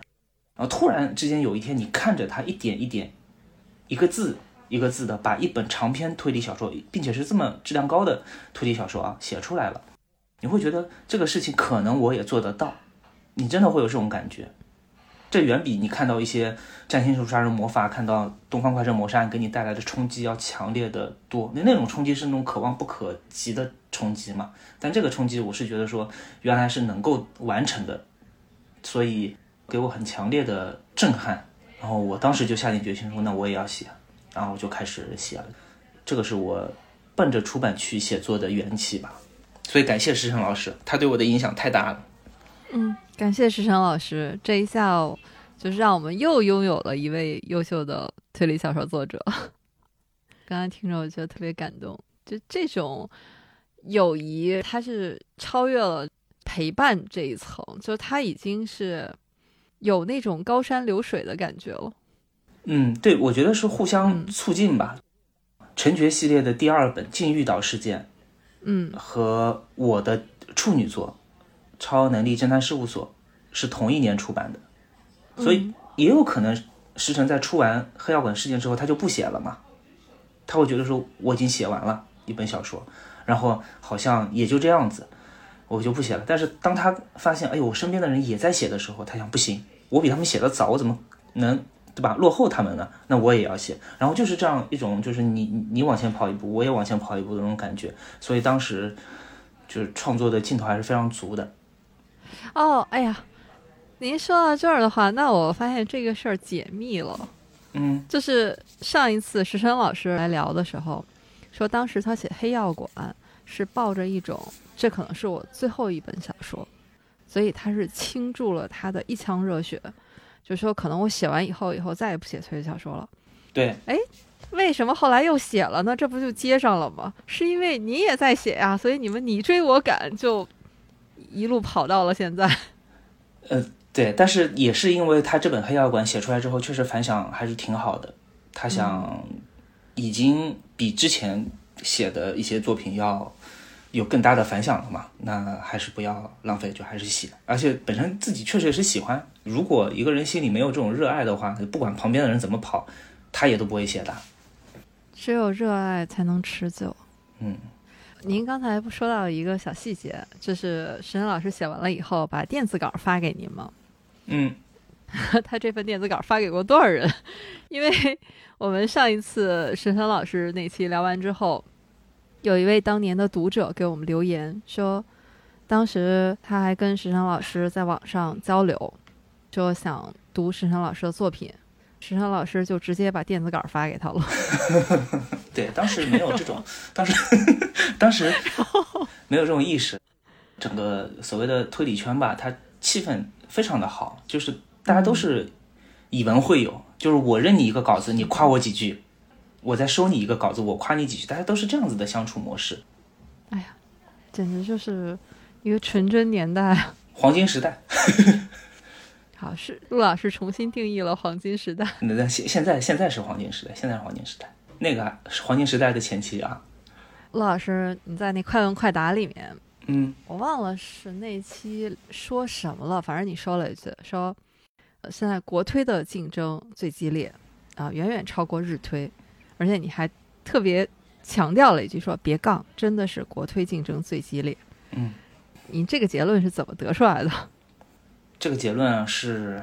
S2: 然后突然之间有一天，你看着他一点一点，一个字一个字的把一本长篇推理小说，并且是这么质量高的推理小说啊写出来了，你会觉得这个事情可能我也做得到，你真的会有这种感觉。这远比你看到一些占星术、杀人魔法、看到东方快车谋杀案给你带来的冲击要强烈的多。那那种冲击是那种可望不可及的冲击嘛？但这个冲击，我是觉得说原来是能够完成的，所以。给我很强烈的震撼，然后我当时就下定决心说，那我也要写，然后我就开始写了。这个是我奔着出版去写作的缘起吧。所以感谢石成老师，他对我的影响太大了。
S1: 嗯，感谢石成老师，这一下就是让我们又拥有了一位优秀的推理小说作者。刚刚听着，我觉得特别感动。就这种友谊，它是超越了陪伴这一层，就它已经是。有那种高山流水的感觉了。
S2: 嗯，对，我觉得是互相促进吧。陈觉系列的第二本《禁欲岛事件》，
S1: 嗯，
S2: 和我的处女作《超能力侦探事务所》是同一年出版的，所以也有可能石成在出完《黑药馆事件》之后，他就不写了嘛。他会觉得说我已经写完了一本小说，然后好像也就这样子。我就不写了。但是当他发现，哎呦，我身边的人也在写的时候，他想，不行，我比他们写的早，我怎么能，对吧？落后他们呢？那我也要写。然后就是这样一种，就是你你往前跑一步，我也往前跑一步的那种感觉。所以当时就是创作的劲头还是非常足的。
S1: 哦，哎呀，您说到这儿的话，那我发现这个事儿解密了。
S2: 嗯，
S1: 就是上一次石川老师来聊的时候，说当时他写《黑药馆》是抱着一种。这可能是我最后一本小说，所以他是倾注了他的一腔热血，就说可能我写完以后，以后再也不写推理小说了。
S2: 对，
S1: 哎，为什么后来又写了呢？这不就接上了吗？是因为你也在写呀，所以你们你追我赶，就一路跑到了现在。
S2: 呃，对，但是也是因为他这本《黑药馆》写出来之后，确实反响还是挺好的。他想，已经比之前写的一些作品要。有更大的反响了嘛？那还是不要浪费，就还是写。而且本身自己确实也是喜欢。如果一个人心里没有这种热爱的话，不管旁边的人怎么跑，他也都不会写的。
S1: 只有热爱才能持久。
S2: 嗯，
S1: 您刚才不说到一个小细节，就是石晨老师写完了以后把电子稿发给您吗？
S2: 嗯，
S1: 他这份电子稿发给过多少人？因为我们上一次石晨老师那期聊完之后。有一位当年的读者给我们留言说，当时他还跟石成老师在网上交流，说想读石成老师的作品，石成老师就直接把电子稿发给他了。
S2: 对，当时没有这种，当时当时没有这种意识，整个所谓的推理圈吧，它气氛非常的好，就是大家都是以文会友，就是我认你一个稿子，你夸我几句。我再收你一个稿子，我夸你几句，大家都是这样子的相处模式。
S1: 哎呀，简直就是一个纯真年代，
S2: 黄金时代。
S1: 好，是陆老师重新定义了黄金时代。
S2: 那那现现在现在是黄金时代，现在是黄金时代，那个是黄金时代的前期啊。
S1: 陆老师，你在那快问快答里面，
S2: 嗯，
S1: 我忘了是那期说什么了，反正你说了一句，说现在国推的竞争最激烈啊，远远超过日推。而且你还特别强调了一句，说别杠，真的是国推竞争最激烈。
S2: 嗯，
S1: 你这个结论是怎么得出来的？
S2: 这个结论是，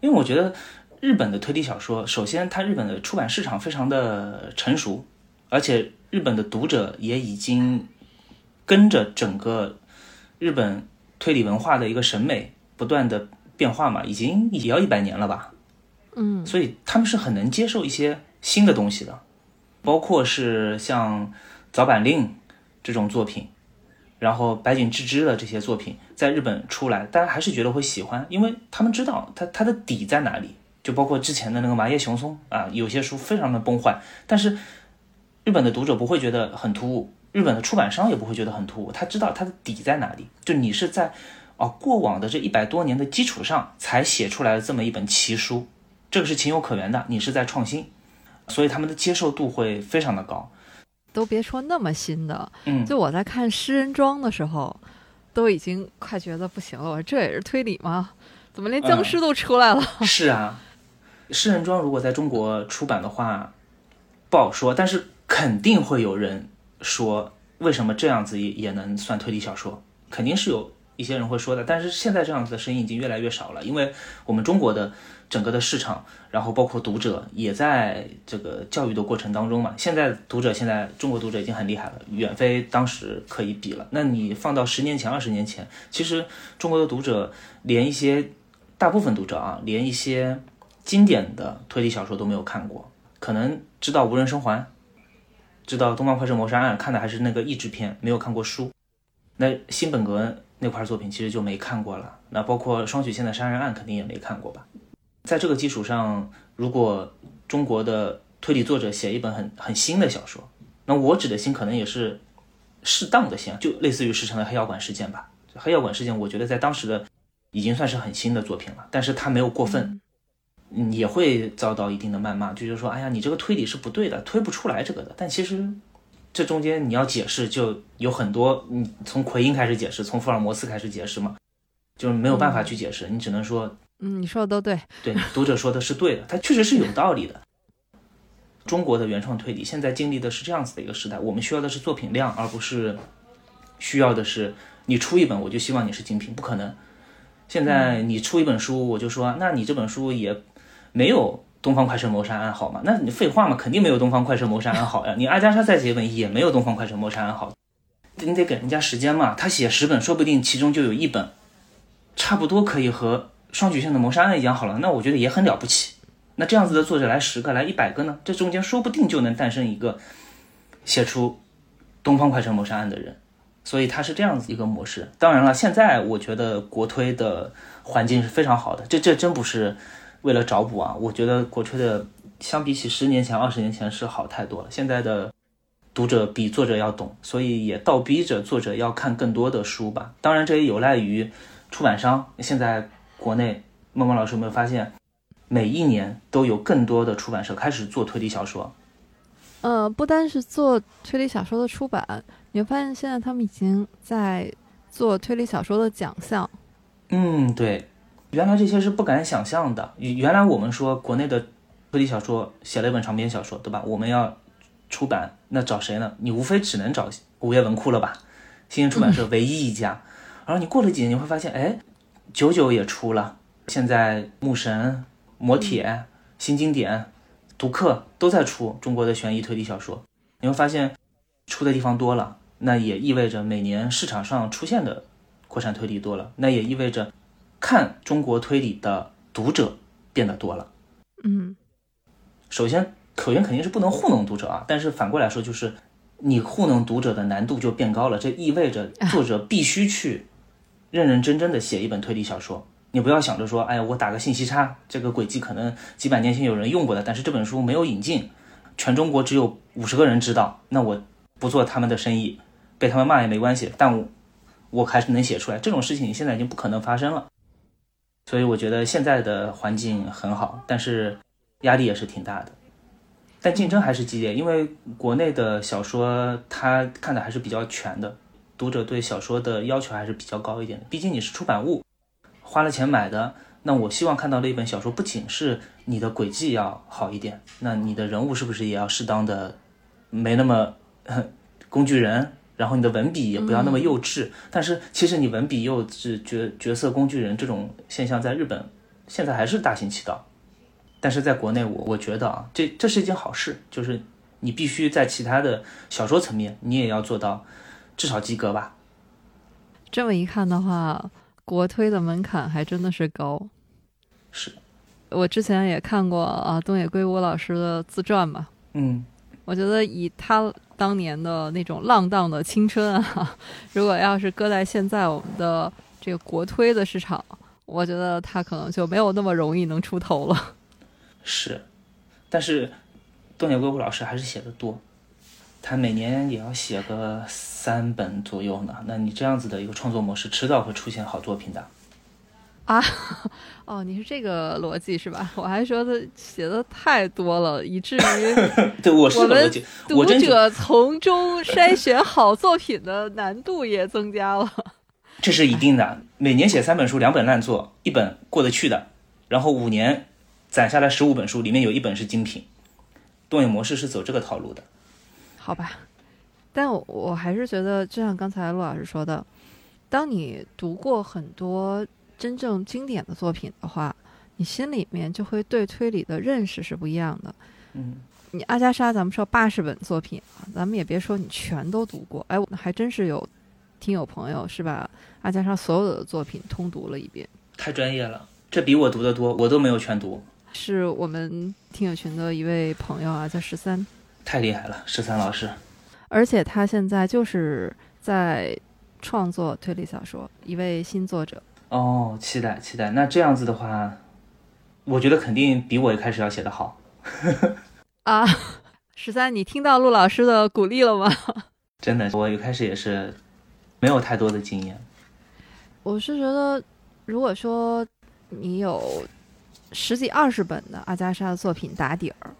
S2: 因为我觉得日本的推理小说，首先它日本的出版市场非常的成熟，而且日本的读者也已经跟着整个日本推理文化的一个审美不断的变化嘛，已经也要一百年了吧。
S1: 嗯，
S2: 所以他们是很能接受一些新的东西的，包括是像早坂令这种作品，然后白井智之的这些作品在日本出来，大家还是觉得会喜欢，因为他们知道它它的底在哪里。就包括之前的那个麻叶雄松啊，有些书非常的崩坏，但是日本的读者不会觉得很突兀，日本的出版商也不会觉得很突兀，他知道它的底在哪里。就你是在啊过往的这一百多年的基础上才写出来的这么一本奇书。这个是情有可原的，你是在创新，所以他们的接受度会非常的高。
S1: 都别说那么新的，
S2: 嗯，
S1: 就我在看《诗人庄》的时候，都已经快觉得不行了。我说这也是推理吗？怎么连僵尸都出来了？
S2: 是啊，《诗人庄》如果在中国出版的话，不好说，但是肯定会有人说，为什么这样子也也能算推理小说？肯定是有一些人会说的。但是现在这样子的声音已经越来越少了，因为我们中国的。整个的市场，然后包括读者也在这个教育的过程当中嘛。现在读者，现在中国读者已经很厉害了，远非当时可以比了。那你放到十年前、二十年前，其实中国的读者连一些大部分读者啊，连一些经典的推理小说都没有看过，可能知道《无人生还》，知道《东方快车谋杀案》，看的还是那个译制片，没有看过书。那新本格那块作品其实就没看过了。那包括双曲线的杀人案，肯定也没看过吧。在这个基础上，如果中国的推理作者写一本很很新的小说，那我指的新可能也是适当的新，就类似于石城的黑药馆事件吧。黑药馆事件，我觉得在当时的已经算是很新的作品了，但是它没有过分，也会遭到一定的谩骂，就是说，哎呀，你这个推理是不对的，推不出来这个的。但其实这中间你要解释，就有很多，你从奎因开始解释，从福尔摩斯开始解释嘛，就是没有办法去解释，你只能说。
S1: 嗯，你说的都对，
S2: 对，读者说的是对的，他确实是有道理的。中国的原创推理现在经历的是这样子的一个时代，我们需要的是作品量，而不是需要的是你出一本我就希望你是精品，不可能。现在你出一本书，我就说，那你这本书也没有《东方快车谋杀案》好嘛？那你废话嘛，肯定没有《东方快车谋杀案》好呀。你阿加莎再写一本，也没有《东方快车谋杀案》好，你得给人家时间嘛。他写十本，说不定其中就有一本差不多可以和。双曲线的谋杀案一样好了，那我觉得也很了不起。那这样子的作者来十个，来一百个呢？这中间说不定就能诞生一个写出《东方快车谋杀案》的人。所以他是这样子一个模式。当然了，现在我觉得国推的环境是非常好的。这这真不是为了找补啊！我觉得国推的相比起十年前、二十年前是好太多了。现在的读者比作者要懂，所以也倒逼着作者要看更多的书吧。当然，这也有赖于出版商现在。国内，孟孟老师有没有发现，每一年都有更多的出版社开始做推理小说？
S1: 呃，不单是做推理小说的出版，你会发现现在他们已经在做推理小说的奖项。
S2: 嗯，对，原来这些是不敢想象的。原来我们说国内的推理小说写了一本长篇小说，对吧？我们要出版，那找谁呢？你无非只能找午夜文库了吧？新兴出版社唯一一家。然后你过了几年，你会发现，哎。九九也出了，现在牧神、魔铁、新经典、读客都在出中国的悬疑推理小说。你会发现，出的地方多了，那也意味着每年市场上出现的国产推理多了，那也意味着看中国推理的读者变得多了。
S1: 嗯，
S2: 首先，可原肯定是不能糊弄读者啊，但是反过来说，就是你糊弄读者的难度就变高了，这意味着作者必须去。认认真真的写一本推理小说，你不要想着说，哎呀，我打个信息差，这个轨迹可能几百年前有人用过的，但是这本书没有引进，全中国只有五十个人知道，那我不做他们的生意，被他们骂也没关系，但我我还是能写出来。这种事情现在已经不可能发生了，所以我觉得现在的环境很好，但是压力也是挺大的，但竞争还是激烈，因为国内的小说它看的还是比较全的。读者对小说的要求还是比较高一点的，毕竟你是出版物，花了钱买的。那我希望看到的一本小说，不仅是你的轨迹要好一点，那你的人物是不是也要适当的，没那么 工具人，然后你的文笔也不要那么幼稚。但是其实你文笔幼稚、角角色工具人这种现象，在日本现在还是大行其道。但是在国内，我我觉得啊，这这是一件好事，就是你必须在其他的小说层面，你也要做到至少及格吧。
S1: 这么一看的话，国推的门槛还真的是高。
S2: 是，
S1: 我之前也看过啊，东野圭吾老师的自传嘛。
S2: 嗯，
S1: 我觉得以他当年的那种浪荡的青春啊，如果要是搁在现在我们的这个国推的市场，我觉得他可能就没有那么容易能出头了。
S2: 是，但是东野圭吾老师还是写的多，他每年也要写个三本左右呢。那你这样子的一个创作模式，迟早会出现好作品的。
S1: 啊，哦，你是这个逻辑是吧？我还说他写的太多了，以至于
S2: 对我是逻辑，
S1: 读者从中筛选好作品的难度也增加了。
S2: 这是一定的。每年写三本书，两本烂作，一本过得去的，然后五年攒下来十五本书，里面有一本是精品。动影模式是走这个套路的。
S1: 好吧，但我我还是觉得，就像刚才陆老师说的，当你读过很多真正经典的作品的话，你心里面就会对推理的认识是不一样的。
S2: 嗯，
S1: 你阿加莎，咱们说八十本作品啊，咱们也别说你全都读过，哎，我还真是有听友朋友是把阿加莎所有的作品通读了一遍，
S2: 太专业了，这比我读的多，我都没有全读，
S1: 是我们听友群的一位朋友啊，叫十三，
S2: 太厉害了，十三老师。
S1: 而且他现在就是在创作推理小说，一位新作者。
S2: 哦，期待期待。那这样子的话，我觉得肯定比我一开始要写的好。
S1: 啊，十三，你听到陆老师的鼓励了吗？
S2: 真的，我一开始也是没有太多的经验。
S1: 我是觉得，如果说你有十几二十本的阿加莎的作品打底儿，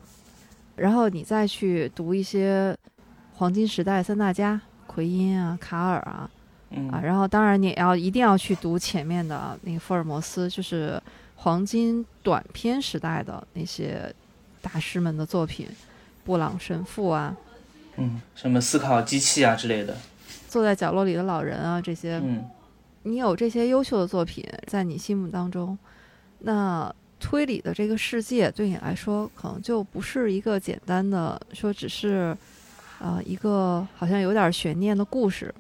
S1: 然后你再去读一些黄金时代三大家奎因啊、卡尔啊
S2: 嗯
S1: 啊，然后当然你也要一定要去读前面的那个福尔摩斯，就是黄金短篇时代的那些大师们的作品，布朗神父啊，
S2: 嗯，什么思考机器啊之类的。
S1: 坐在角落里的老人啊这些，
S2: 嗯，
S1: 你有这些优秀的作品在你心目当中，那推理的这个世界对你来说，可能就不是一个简单的说只是，呃，一个好像有点悬念的故事，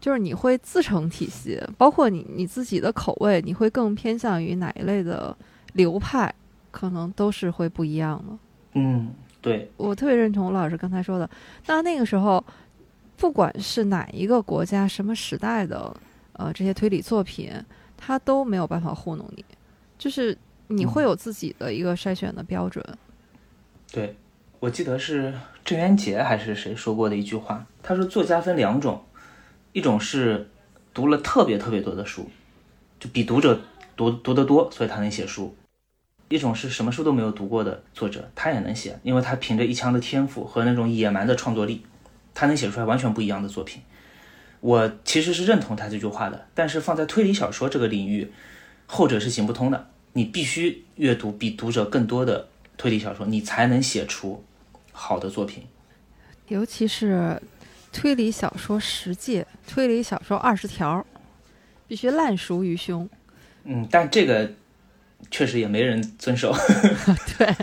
S1: 就是你会自成体系，包括你你自己的口味，你会更偏向于哪一类的流派，可能都是会不一样的。
S2: 嗯，对，
S1: 我特别认同陆老师刚才说的，那那个时候，不管是哪一个国家、什么时代的，呃，这些推理作品，它都没有办法糊弄你，就是你会有自己的一个筛选的标准。
S2: 对，我记得是郑渊洁还是谁说过的一句话，他说作家分两种，一种是读了特别特别多的书，就比读者读读得多，所以他能写书；一种是什么书都没有读过的作者，他也能写，因为他凭着一腔的天赋和那种野蛮的创作力，他能写出来完全不一样的作品。我其实是认同他这句话的，但是放在推理小说这个领域，后者是行不通的。你必须阅读比读者更多的推理小说，你才能写出好的作品。
S1: 尤其是推理小说十戒、推理小说二十条，必须烂熟于胸。
S2: 嗯，但这个确实也没人遵守。
S1: 对，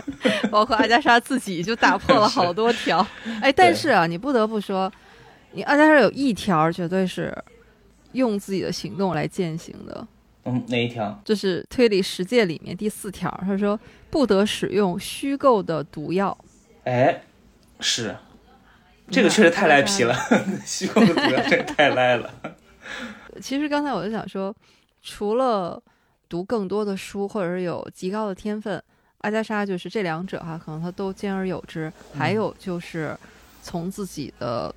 S1: 包括阿加莎自己就打破了好多条。哎，但是啊，你不得不说，你阿加莎有一条绝对是用自己的行动来践行的，
S2: 嗯，哪一条？
S1: 就是推理十戒里面第四条，他说不得使用虚构的毒药。
S2: 哎，是，这个确实太赖皮了，虚构的毒药真的太赖了。
S1: 其实刚才我就想说，除了读更多的书，或者是有极高的天分，阿加莎就是这两者哈，可能他都兼而有之。还有就是从自己的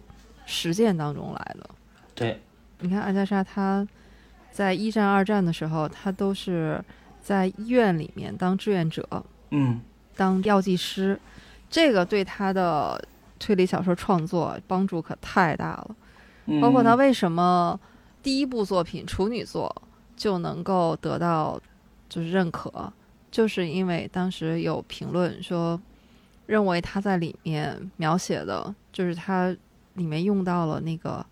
S1: 实践当中来的。
S2: 对，
S1: 你看阿加莎，她在一战、二战的时候，他都是在医院里面当志愿者，
S2: 嗯，
S1: 当药剂师，这个对他的推理小说创作帮助可太大了。
S2: 嗯。
S1: 包括他为什么第一部作品处女作就能够得到就是认可，就是因为当时有评论说，认为他在里面描写的，就是他里面用到了那个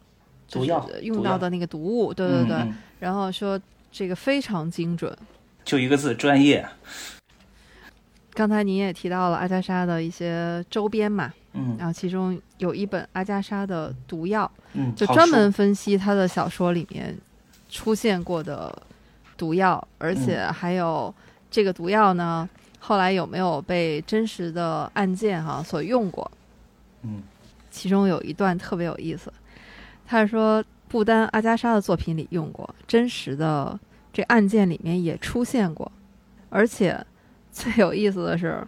S2: 毒药
S1: 就是用到的那个毒物，对对对，
S2: 嗯嗯
S1: 然后说这个非常精准。
S2: 就一个字，专业。
S1: 刚才您也提到了阿加莎的一些周边嘛，
S2: 嗯
S1: 然后其中有一本阿加莎的毒药，
S2: 嗯，
S1: 就专门分析他的小说里面出现过的毒药，而且还有这个毒药呢，后来有没有被真实的案件哈、所用过？
S2: 嗯
S1: 其中有一段特别有意思，他是说不丹阿加莎的作品里用过，真实的这案件里面也出现过，而且最有意思的是，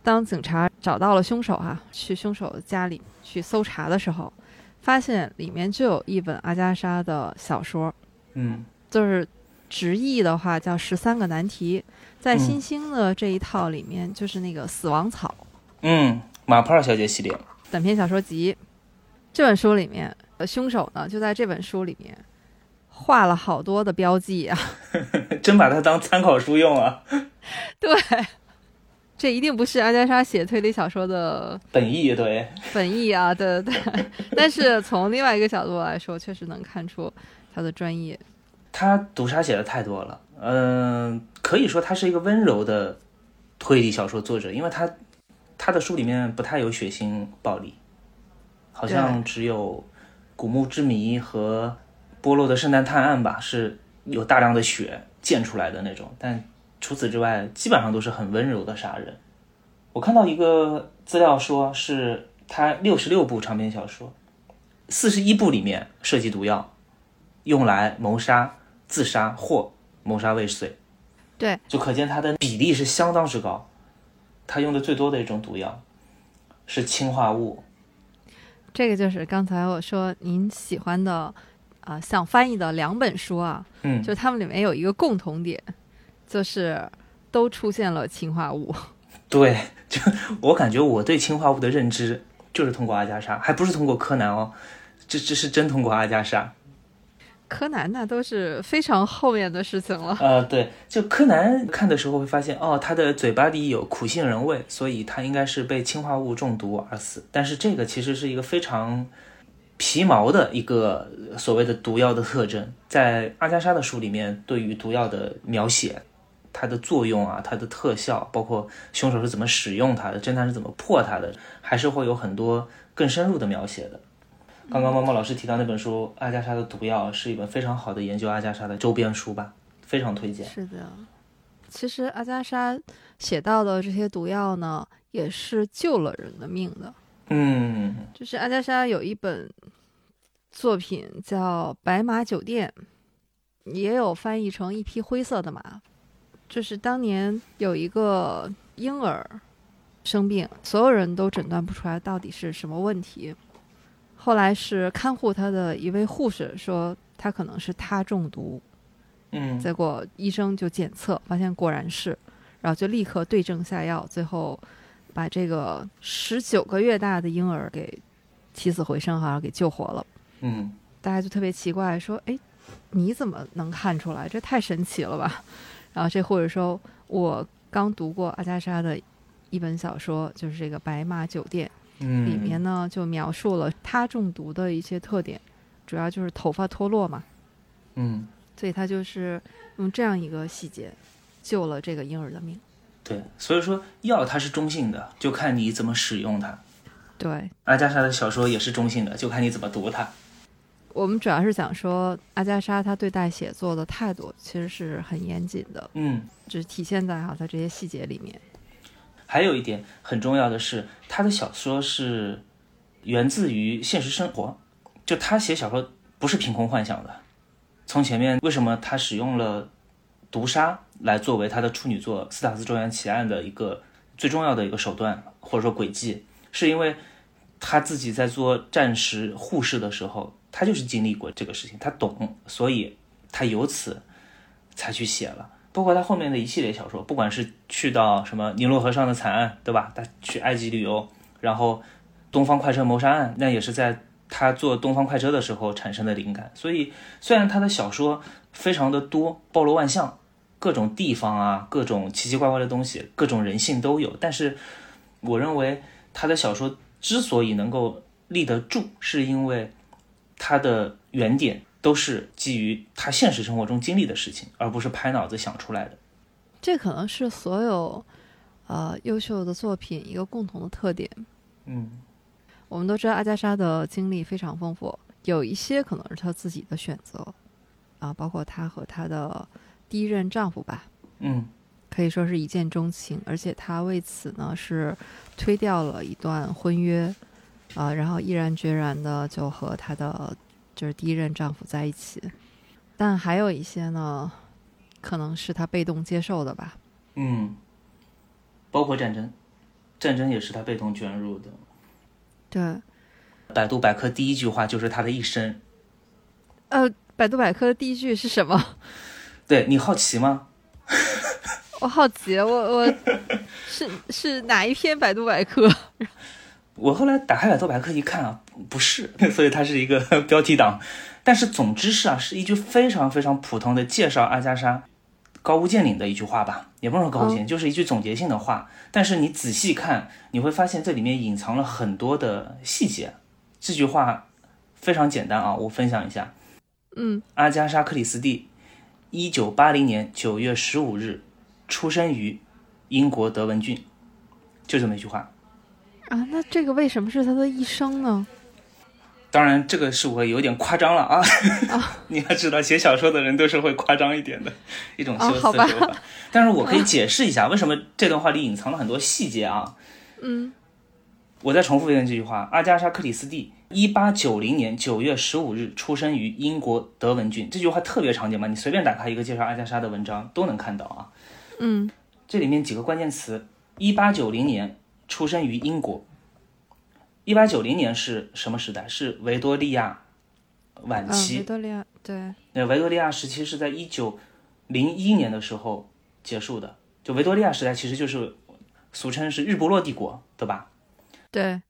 S1: 当警察找到了凶手哈、去凶手家里去搜查的时候，发现里面就有一本阿加莎的小说，
S2: 嗯
S1: 就是直译的话叫《十三个难题》，在
S2: 嗯
S1: 新兴的这一套里面就是那个死亡草。
S2: 嗯，马普尔小姐系列，
S1: 短篇小说集。这本书里面，呃，凶手呢就在这本书里面画了好多的标记啊。
S2: 真把它当参考书用啊！
S1: 对，这一定不是阿加莎写推理小说的
S2: 本意对，
S1: 本意啊，对对对。但是从另外一个角度来说，确实能看出他的专业。
S2: 他毒杀写的太多了，嗯、可以说他是一个温柔的推理小说作者，因为他他的书里面不太有血腥暴力，好像只有《古墓之谜》和《波洛的圣诞探案》吧，是有大量的血溅出来的那种，但除此之外，基本上都是很温柔的杀人。我看到一个资料说，是他六十六部长篇小说，四十一部里面涉及毒药，用来谋杀、自杀或谋杀未遂。
S1: 对，
S2: 就可见它的比例是相当之高。他用的最多的一种毒药是氰化物。
S1: 这个就是刚才我说您喜欢的啊、想翻译的两本书啊，
S2: 嗯，
S1: 就他们里面有一个共同点，就是都出现了氰化物。
S2: 对，就我感觉我对氰化物的认知就是通过阿加莎，还不是通过柯南哦，这这是真通过阿加莎。
S1: 柯南那都是非常后面的事情了。
S2: 呃，对，就柯南看的时候会发现，哦，他的嘴巴里有苦杏仁味，所以他应该是被氰化物中毒而死。但是这个其实是一个非常皮毛的一个所谓的毒药的特征，在阿加莎的书里面，对于毒药的描写，它的作用啊，它的特效，包括凶手是怎么使用它的，侦探是怎么破它的，还是会有很多更深入的描写的。刚刚猫猫老师提到那本书《阿加莎的毒药》是一本非常好的研究阿加莎的周边书吧，非常推荐。
S1: 是的，其实阿加莎写到的这些毒药呢，也是救了人的命的。
S2: 嗯
S1: 就是阿加莎有一本作品叫《白马酒店》，也有翻译成《一匹灰色的马》。就是当年有一个婴儿生病，所有人都诊断不出来到底是什么问题。后来是看护他的一位护士说他可能是他中毒，
S2: 嗯
S1: 结果医生就检测发现果然是，然后就立刻对症下药，最后把这个十九个月大的婴儿给起死回生，好像给救活了。
S2: 嗯
S1: 大家就特别奇怪，说：“哎，你怎么能看出来？这太神奇了吧？”然后这护士说：“我刚读过阿加莎的一本小说，就是这个《白马酒店》，
S2: 嗯，
S1: 里面呢就描述了他中毒的一些特点，主要就是头发脱落嘛。”
S2: 嗯，
S1: 所以他就是用这样一个细节救了这个婴儿的命。
S2: 对，所以说药它是中性的，就看你怎么使用它。
S1: 对
S2: 阿加莎的小说也是中性的，就看你怎么读它。
S1: 我们主要是想说，阿加莎她对待写作的态度其实是很严谨的，
S2: 嗯，
S1: 就是体现在哈她这些细节里面。
S2: 还有一点很重要的是，他的小说是源自于现实生活，就他写小说不是凭空幻想的。从前面为什么他使用了毒杀来作为他的处女作《斯塔斯庄园奇案》的一个最重要的一个手段或者说轨迹，是因为他自己在做战时护士的时候，他就是经历过这个事情，他懂，所以他由此才去写了。包括他后面的一系列小说，不管是去到什么尼罗河上的惨案，对吧？他去埃及旅游，然后东方快车谋杀案，那也是在他做东方快车的时候产生的灵感。所以虽然他的小说非常的多，包罗万象，各种地方啊，各种奇奇怪怪的东西，各种人性都有，但是我认为他的小说之所以能够立得住，是因为他的原点都是基于他现实生活中经历的事情，而不是拍脑子想出来的。
S1: 这可能是所有呃优秀的作品一个共同的特点。
S2: 嗯
S1: 我们都知道阿加莎的经历非常丰富，有一些可能是她自己的选择，啊，包括她和她的第一任丈夫吧，
S2: 嗯
S1: 可以说是一见钟情，而且她为此呢是推掉了一段婚约，啊，然后毅然决然的就和她的就是第一任丈夫在一起。但还有一些呢，可能是她被动接受的吧。
S2: 嗯，包括战争，战争也是她被动卷入的。
S1: 对，
S2: 百度百科第一句话就是她的一生。
S1: 呃，百度百科的第一句是什么？
S2: 对你好奇吗？
S1: 我好奇，我我 是是哪一篇百度百科？
S2: 我后来打开百度百科一看啊，不是，所以它是一个 标题党。但是总之是啊，是一句非常非常普通的介绍阿加莎高屋建瓴的一句话吧，也不能说高屋建瓴，就是一句总结性的话。但是你仔细看，你会发现这里面隐藏了很多的细节。这句话非常简单啊，我分享一下。
S1: 嗯，
S2: 阿加莎·克里斯蒂，一九八零年九月十五日出生于英国德文郡，就这么一句话。
S1: 啊，那这个为什么是他的一生呢？
S2: 当然，这个是我有点夸张了啊！你要知道，写小说的人都是会夸张一点的一种修辞手法。但是我可以解释一下，为什么这段话里隐藏了很多细节啊？
S1: 嗯，
S2: 我再重复一遍这句话：阿加莎·克里斯蒂，一八九零年九月十五日出生于英国德文郡。这句话特别常见嘛？你随便打开一个介绍阿加莎的文章都能看到啊。
S1: 嗯，
S2: 这里面几个关键词：一八九零年出生于英国。一八九零年是什么时代？是维多利亚晚期。
S1: 维多利亚对。
S2: 那维多利亚时期是在一九零一年的时候结束的。就维多利亚时代其实就是俗称是日不落帝国，对吧？
S1: 对，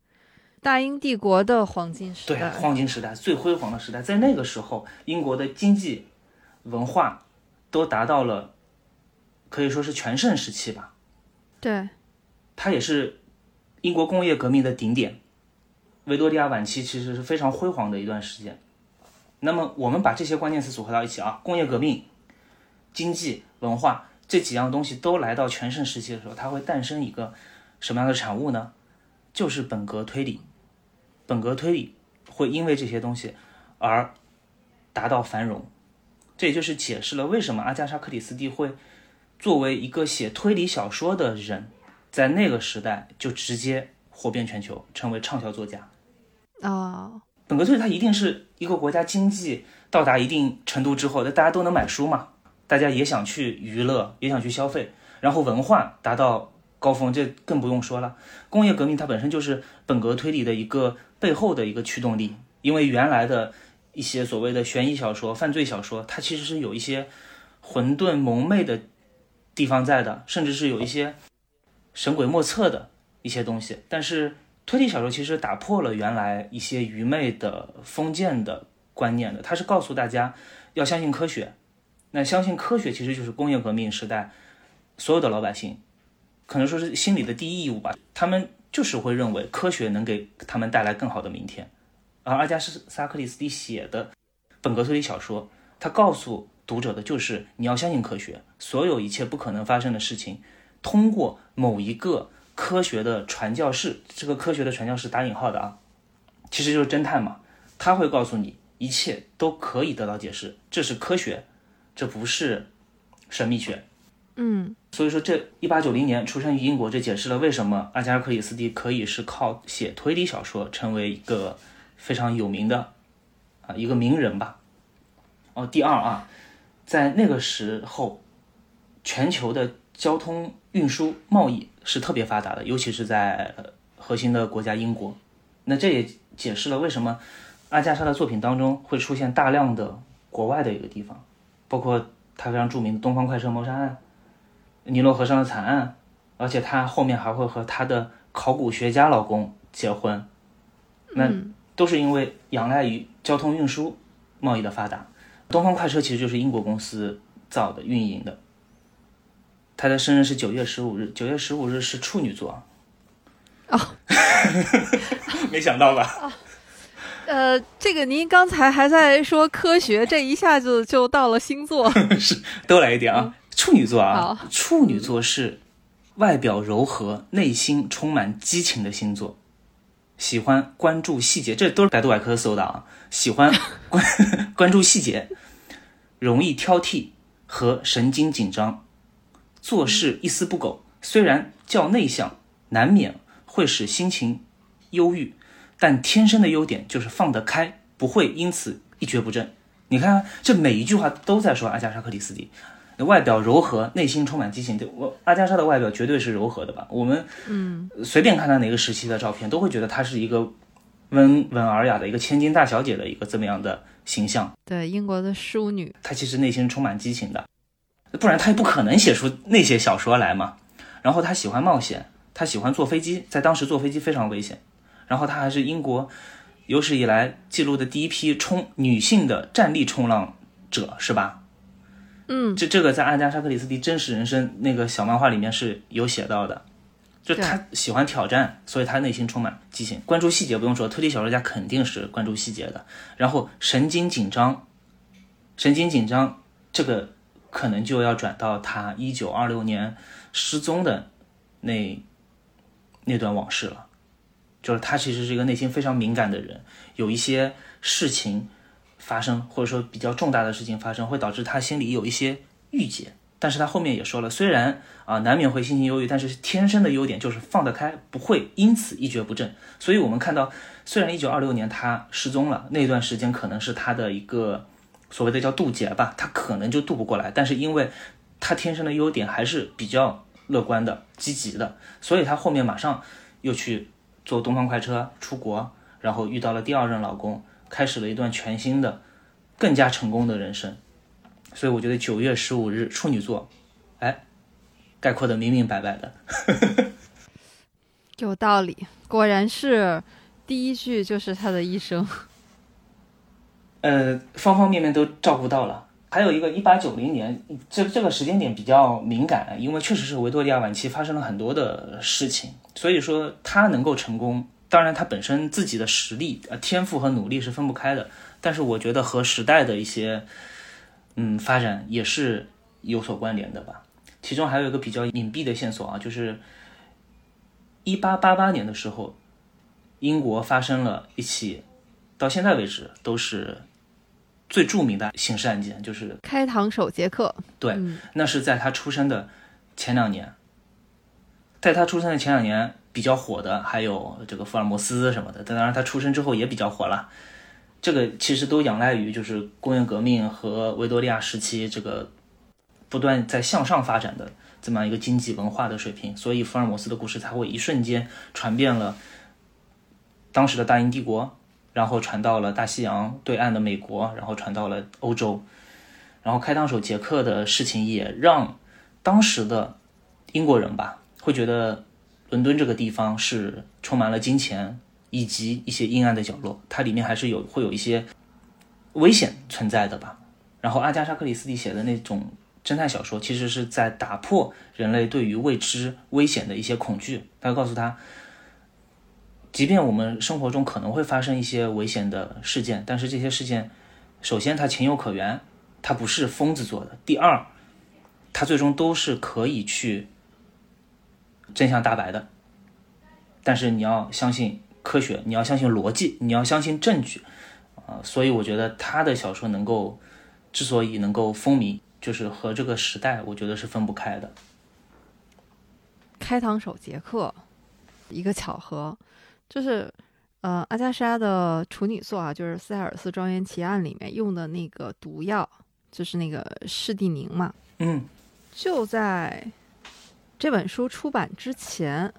S1: 大英帝国的黄金时
S2: 代。对，黄金时代最辉煌的时代，在那个时候，英国的经济、文化都达到了可以说是全盛时期吧。
S1: 对，
S2: 它也是英国工业革命的顶点。维多利亚晚期其实是非常辉煌的一段时间。那么我们把这些关键词组合到一起啊，工业革命、经济、文化这几样东西都来到全盛时期的时候，它会诞生一个什么样的产物呢？就是本格推理。本格推理会因为这些东西而达到繁荣。这也就是解释了为什么阿加莎·克里斯蒂会作为一个写推理小说的人，在那个时代就直接火遍全球，成为畅销作家。
S1: 啊，
S2: 本格推理它一定是一个国家经济到达一定程度之后，那大家都能买书嘛，大家也想去娱乐，也想去消费，然后文化达到高峰，这更不用说了。工业革命它本身就是本格推理的一个背后的一个驱动力，因为原来的一些所谓的悬疑小说、犯罪小说，它其实是有一些混沌蒙昧的地方在的，甚至是有一些神鬼莫测的一些东西，但是。推理小说其实打破了原来一些愚昧的封建的观念的，它是告诉大家要相信科学。那相信科学其实就是工业革命时代所有的老百姓可能说是心里的第一义务吧。他们就是会认为科学能给他们带来更好的明天。而阿加斯·萨·克里斯蒂写的本格推理小说，他告诉读者的就是你要相信科学，所有一切不可能发生的事情，通过某一个。科学的传教士，这个科学的传教士打引号的啊，其实就是侦探嘛。他会告诉你，一切都可以得到解释，这是科学，这不是神秘学。
S1: 嗯，
S2: 所以说这一八九零年出生于英国，这解释了为什么阿加尔·克里斯蒂可以是靠写推理小说成为一个非常有名的啊一个名人吧。哦，第二啊，在那个时候，全球的交通运输贸易。是特别发达的，尤其是在核心的国家英国。那这也解释了为什么阿加莎的作品当中会出现大量的国外的一个地方，包括他非常著名的东方快车谋杀案、尼罗河上的惨案，而且他后面还会和他的考古学家老公结婚，那都是因为仰赖于交通运输贸易的发达。东方快车其实就是英国公司造的、运营的。他的生日是九月十五日，九月十五日是处女座。
S1: 哦，
S2: 没想到吧？
S1: 哦，呃，这个您刚才还在说科学，这一下子就到了星座，
S2: 是都来一点啊。处女座啊，处女座是外表柔和、内心充满激情的星座，喜欢关注细节，这都是百度百科搜的啊。喜欢关 关注细节，容易挑剔和神经紧张，做事一丝不苟。虽然较内向，难免会使心情忧郁，但天生的优点就是放得开，不会因此一蹶不振。你看，这每一句话都在说阿加莎·克里斯蒂。外表柔和，内心充满激情。对我，阿加莎的外表绝对是柔和的吧？我们
S1: 嗯，
S2: 随便看她哪个时期的照片，都会觉得她是一个温文尔雅的一个千金大小姐的一个这么样的形象。
S1: 对，英国的淑女，
S2: 她其实内心充满激情的，不然他也不可能写出那些小说来嘛。然后他喜欢冒险，他喜欢坐飞机，在当时坐飞机非常危险。然后他还是英国有史以来记录的第一批冲女性的站立冲浪者，是吧？
S1: 嗯，
S2: 这这个在阿加莎·克里斯蒂真实人生那个小漫画里面是有写到的，就他喜欢挑战，所以他内心充满激情，关注细节不用说，推理小说家肯定是关注细节的。然后神经紧张，神经紧张这个可能就要转到他一九二六年失踪的那那段往事了，就是他其实是一个内心非常敏感的人，有一些事情。发生或者说比较重大的事情发生，会导致他心里有一些郁结。但是他后面也说了，虽然啊难免会心情忧郁，但是天生的优点就是放得开，不会因此一蹶不振。所以我们看到，虽然一九二六年他失踪了，那段时间可能是他的一个所谓的叫渡劫吧，他可能就渡不过来。但是因为他天生的优点还是比较乐观的、积极的，所以他后面马上又去坐东方快车出国，然后遇到了第二任老公。开始了一段全新的、更加成功的人生，所以我觉得九月十五日处女座，哎，概括的明明白白的，
S1: 有道理，果然是第一句就是他的一生，
S2: 呃，方方面面都照顾到了。还有一个一八九零年，这这个时间点比较敏感，因为确实是维多利亚晚期发生了很多的事情，所以说他能够成功。当然，他本身自己的实力、呃天赋和努力是分不开的，但是我觉得和时代的一些嗯发展也是有所关联的吧。其中还有一个比较隐蔽的线索啊，就是一八八八年的时候，英国发生了一起到现在为止都是最著名的刑事案件，就是
S1: 开膛手杰克。
S2: 对，那是在他出生的前两年，在他出生的前两年。比较火的还有这个福尔摩斯什么的，当然他出生之后也比较火了。这个其实都仰赖于就是工业革命和维多利亚时期这个不断在向上发展的这么样一个经济文化的水平，所以福尔摩斯的故事才会一瞬间传遍了当时的大英帝国，然后传到了大西洋对岸的美国，然后传到了欧洲。然后开膛手杰克的事情也让当时的英国人吧会觉得。伦敦这个地方是充满了金钱以及一些阴暗的角落，它里面还是有会有一些危险存在的吧。然后阿加莎·克里斯蒂写的那种侦探小说，其实是在打破人类对于未知危险的一些恐惧。他告诉他，即便我们生活中可能会发生一些危险的事件，但是这些事件，首先它情有可原，它不是疯子做的；第二，它最终都是可以去。真相大白的，但是你要相信科学，你要相信逻辑，你要相信证据，啊，所以我觉得他的小说能够之所以能够风靡，就是和这个时代，我觉得是分不开的。
S1: 开膛手杰克，一个巧合，就是呃，阿加莎的处女作啊，就是《塞尔斯庄园奇案》里面用的那个毒药，就是那个士地宁嘛，
S2: 嗯，
S1: 就在。这本书出版之前，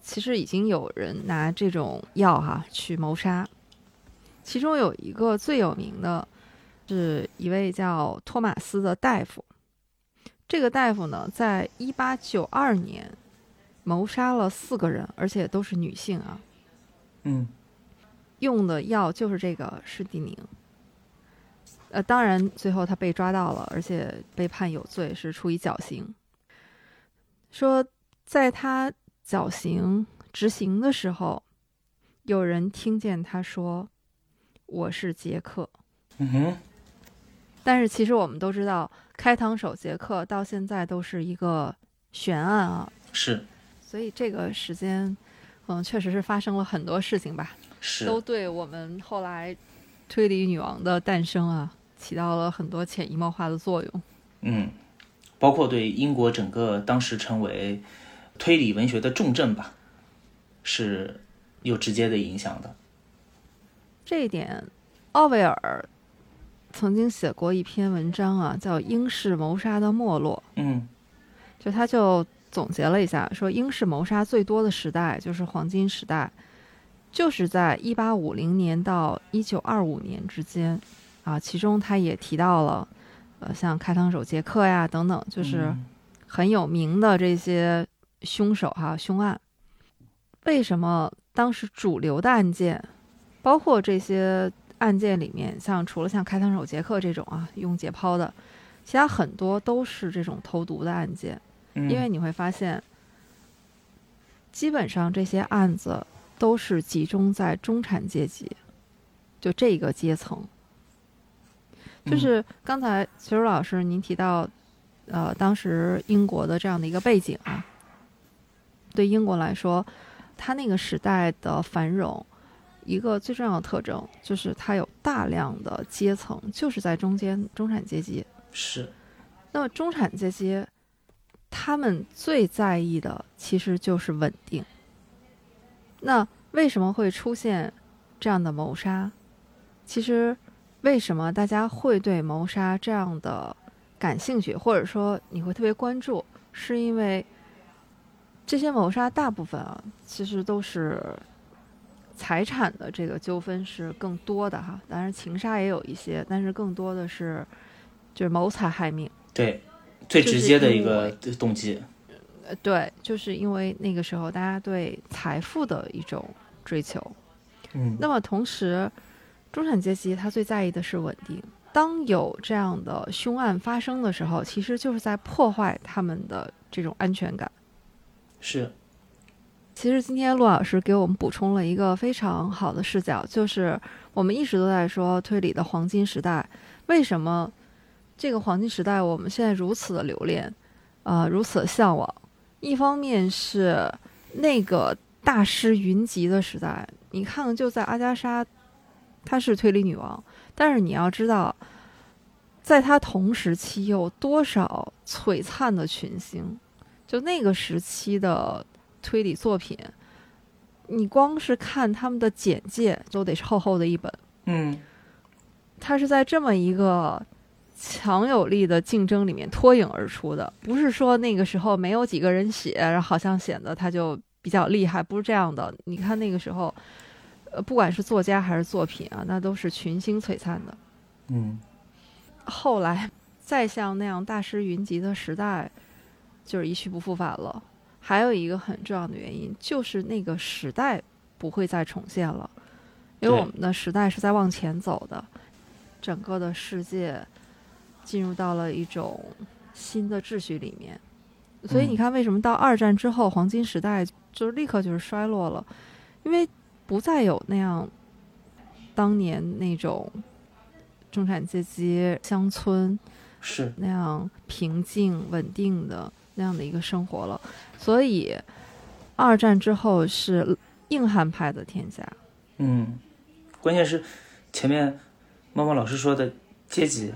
S1: 其实已经有人拿这种药哈去谋杀。其中有一个最有名的，是一位叫托马斯的大夫。这个大夫呢，在一八九二年谋杀了四个人，而且都是女性啊。
S2: 嗯，
S1: 用的药就是这个施地宁。呃，当然最后他被抓到了，而且被判有罪，是处以绞刑。说，在他绞刑执行的时候，有人听见他说：“我是杰克。”
S2: 嗯哼。
S1: 但是其实我们都知道，开膛手杰克到现在都是一个悬案啊。
S2: 是，
S1: 所以这个时间，嗯，确实是发生了很多事情吧，
S2: 是，
S1: 都对我们后来推理女王的诞生啊，起到了很多潜移默化的作用。
S2: 嗯，包括对英国整个当时成为推理文学的重镇吧，是有直接的影响的。
S1: 这一点，奥威尔曾经写过一篇文章啊，叫《英式谋杀的没落》。
S2: 嗯，
S1: 就他就总结了一下，说英式谋杀最多的时代就是黄金时代，就是在一八五零年到一九二五年之间啊。其中他也提到了，呃，像开膛手杰克呀等等，就是
S2: 嗯
S1: 很有名的这些凶手哈、凶案。为什么当时主流的案件，包括这些案件里面，像除了像开膛手杰克这种啊用解剖的，其他很多都是这种投毒的案件。
S2: 嗯
S1: 因为你会发现，基本上这些案子都是集中在中产阶级，就这个阶层。
S2: 嗯
S1: 就是刚才徐茹老师您提到，呃，当时英国的这样的一个背景啊，对英国来说，它那个时代的繁荣，一个最重要的特征就是它有大量的阶层，就是在中间中产阶级。
S2: 是，
S1: 那么中产阶级，他们最在意的其实就是稳定。那为什么会出现这样的谋杀？其实，为什么大家会对谋杀这样的感兴趣，或者说你会特别关注，是因为这些谋杀大部分啊，其实都是财产的这个纠纷是更多的哈。当然，情杀也有一些，但是更多的是就是谋财害命。
S2: 对，最直接的一个动机。
S1: 呃，对，就是因为那个时候大家对财富的一种追求。
S2: 嗯，
S1: 那么同时，中产阶级他最在意的是稳定。当有这样的凶案发生的时候，其实就是在破坏他们的这种安全感。
S2: 是，
S1: 其实今天陆老师给我们补充了一个非常好的视角，就是我们一直都在说推理的黄金时代，为什么这个黄金时代我们现在如此的留恋，啊、如此的向往？一方面是那个大师云集的时代，你看看，就在阿加莎，她是推理女王，但是你要知道，在她同时期有多少璀璨的群星，就那个时期的推理作品，你光是看他们的简介都得是厚厚的一本。
S2: 嗯，
S1: 它是在这么一个强有力的竞争里面脱颖而出的，不是说那个时候没有几个人写，然后好像显得他就比较厉害，不是这样的。你看那个时候，呃，不管是作家还是作品啊，那都是群星璀璨的。
S2: 嗯，
S1: 后来再像那样大师云集的时代，就是一去不复返了。还有一个很重要的原因，就是那个时代不会再重现了，因为我们的时代是在往前走的，整个的世界进入到了一种新的秩序里面。所以
S2: 嗯
S1: 你看，为什么到二战之后，黄金时代就是立刻就是衰落了，因为不再有那样当年那种中产阶级乡村
S2: 是，
S1: 那样平静稳定的那样的一个生活了。所以，二战之后是硬汉派的天下。
S2: 嗯，关键是前面猫猫老师说的阶级，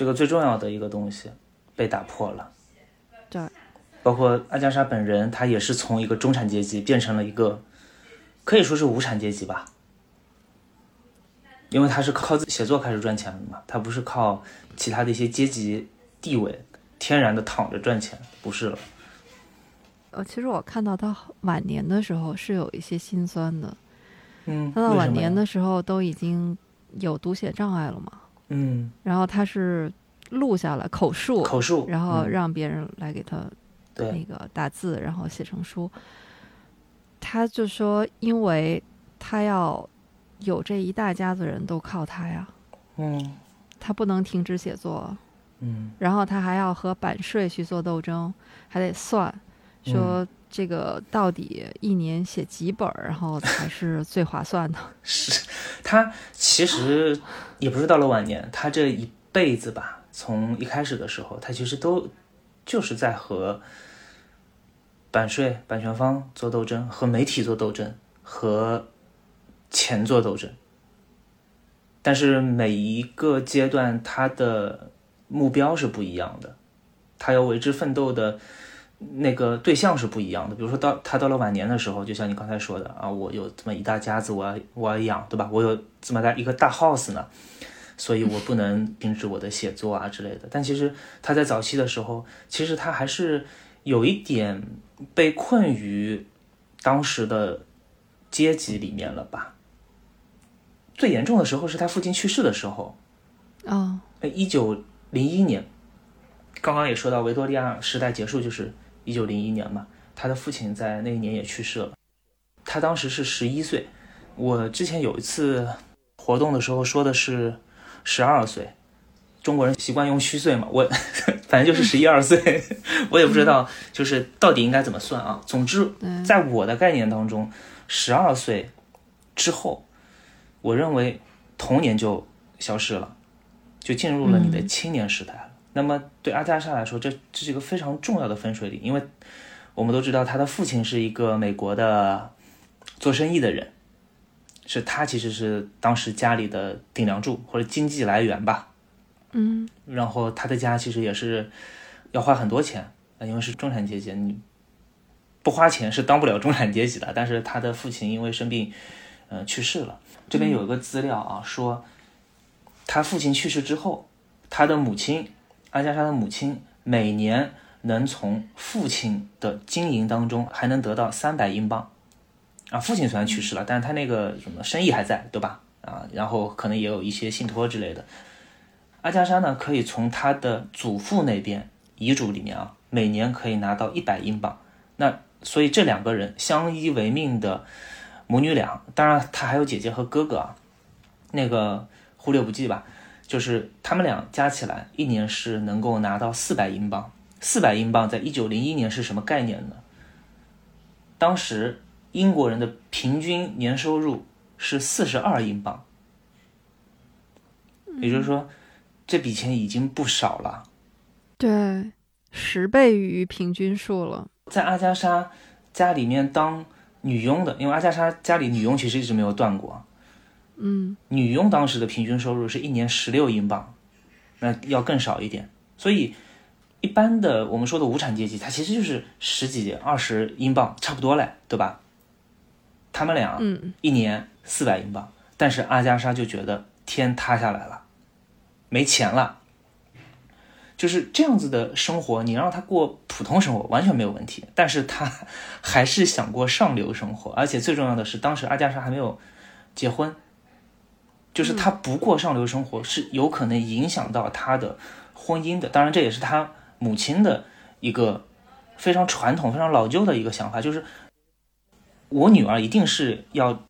S2: 这个最重要的一个东西被打破了。
S1: 对，
S2: 包括阿加莎本人，她也是从一个中产阶级变成了一个可以说是无产阶级吧，因为她是靠自己写作开始赚钱的嘛，她不是靠其他的一些阶级地位天然的躺着赚钱，不是了。
S1: 呃，其实我看到他晚年的时候是有一些心酸的。
S2: 嗯，
S1: 他到晚年的时候都已经有读写障碍了嘛，
S2: 嗯，
S1: 然后他是录下来口述，
S2: 口述，
S1: 然后
S2: 嗯
S1: 让别人来给他那，个打字，然后写成书。他就说，因为他要有这一大家子人都靠他呀，
S2: 嗯。
S1: 他不能停止写作，
S2: 嗯。
S1: 然后他还要和版税去做斗争，还得算，说这个到底一年写几本，然后才是最划算的。
S2: 是他其实也不是到了晚年，他这一辈子吧，从一开始的时候，他其实都就是在和版税、版权方做斗争，和媒体做斗争，和钱做斗争。但是每一个阶段，他的目标是不一样的，他要为之奋斗的那个对象是不一样的。比如说到他到了晚年的时候，就像你刚才说的啊，我有这么一大家子，我要我要养，对吧？我有这么大一个大 house 呢，所以我不能停止我的写作啊之类的。但其实他在早期的时候，其实他还是有一点被困于当时的阶级里面了吧。最严重的时候是他父亲去世的时候，
S1: 哦，
S2: 一九零一年，刚刚也说到维多利亚时代结束就是一九零一年嘛，他的父亲在那一年也去世了，他当时是十一岁，我之前有一次活动的时候说的是十二岁，中国人习惯用虚岁嘛，我 反正就是十一二岁，我也不知道就是到底应该怎么算啊，总之在我的概念当中，十二岁之后。我认为童年就消失了，就进入了你的青年时代了。那么对阿加莎来说，这这是一个非常重要的分水岭，因为我们都知道他的父亲是一个美国的做生意的人，是他其实是当时家里的顶梁柱或者经济来源吧。
S1: 嗯，
S2: 然后他的家其实也是要花很多钱，因为是中产阶级，你不花钱是当不了中产阶级的。但是他的父亲因为生病，呃，去世了。这边有一个资料啊，说他父亲去世之后，他的母亲阿加莎的母亲每年能从父亲的经营当中还能得到三百英镑啊。父亲虽然去世了，但是他那个什么生意还在，对吧？啊，然后可能也有一些信托之类的。阿加莎呢，可以从他的祖父那边遗嘱里面啊，每年可以拿到一百英镑。那所以这两个人相依为命的。母女俩，当然她还有姐姐和哥哥啊，那个忽略不计吧。就是他们俩加起来一年是能够拿到四百英镑。四百英镑在一九零一年是什么概念呢？当时英国人的平均年收入是四十二英镑，也就是说，这笔钱已经不少了。
S1: 对，十倍于平均数了。
S2: 在阿加莎家里面当。女佣的，因为阿加莎家里女佣其实一直没有断过，
S1: 嗯，
S2: 女佣当时的平均收入是一年十六英镑，那要更少一点。所以一般的我们说的无产阶级，他其实就是十几二十英镑差不多嘞，对吧？他们俩，
S1: 嗯，
S2: 一年四百英镑，但是阿加莎就觉得天塌下来了，没钱了。就是这样子的生活，你让他过普通生活完全没有问题，但是他还是想过上流生活，而且最重要的是，当时阿加莎还没有结婚，就是他不过上流生活是有可能影响到他的婚姻的。当然，这也是他母亲的一个非常传统、非常老旧的一个想法，就是我女儿一定是要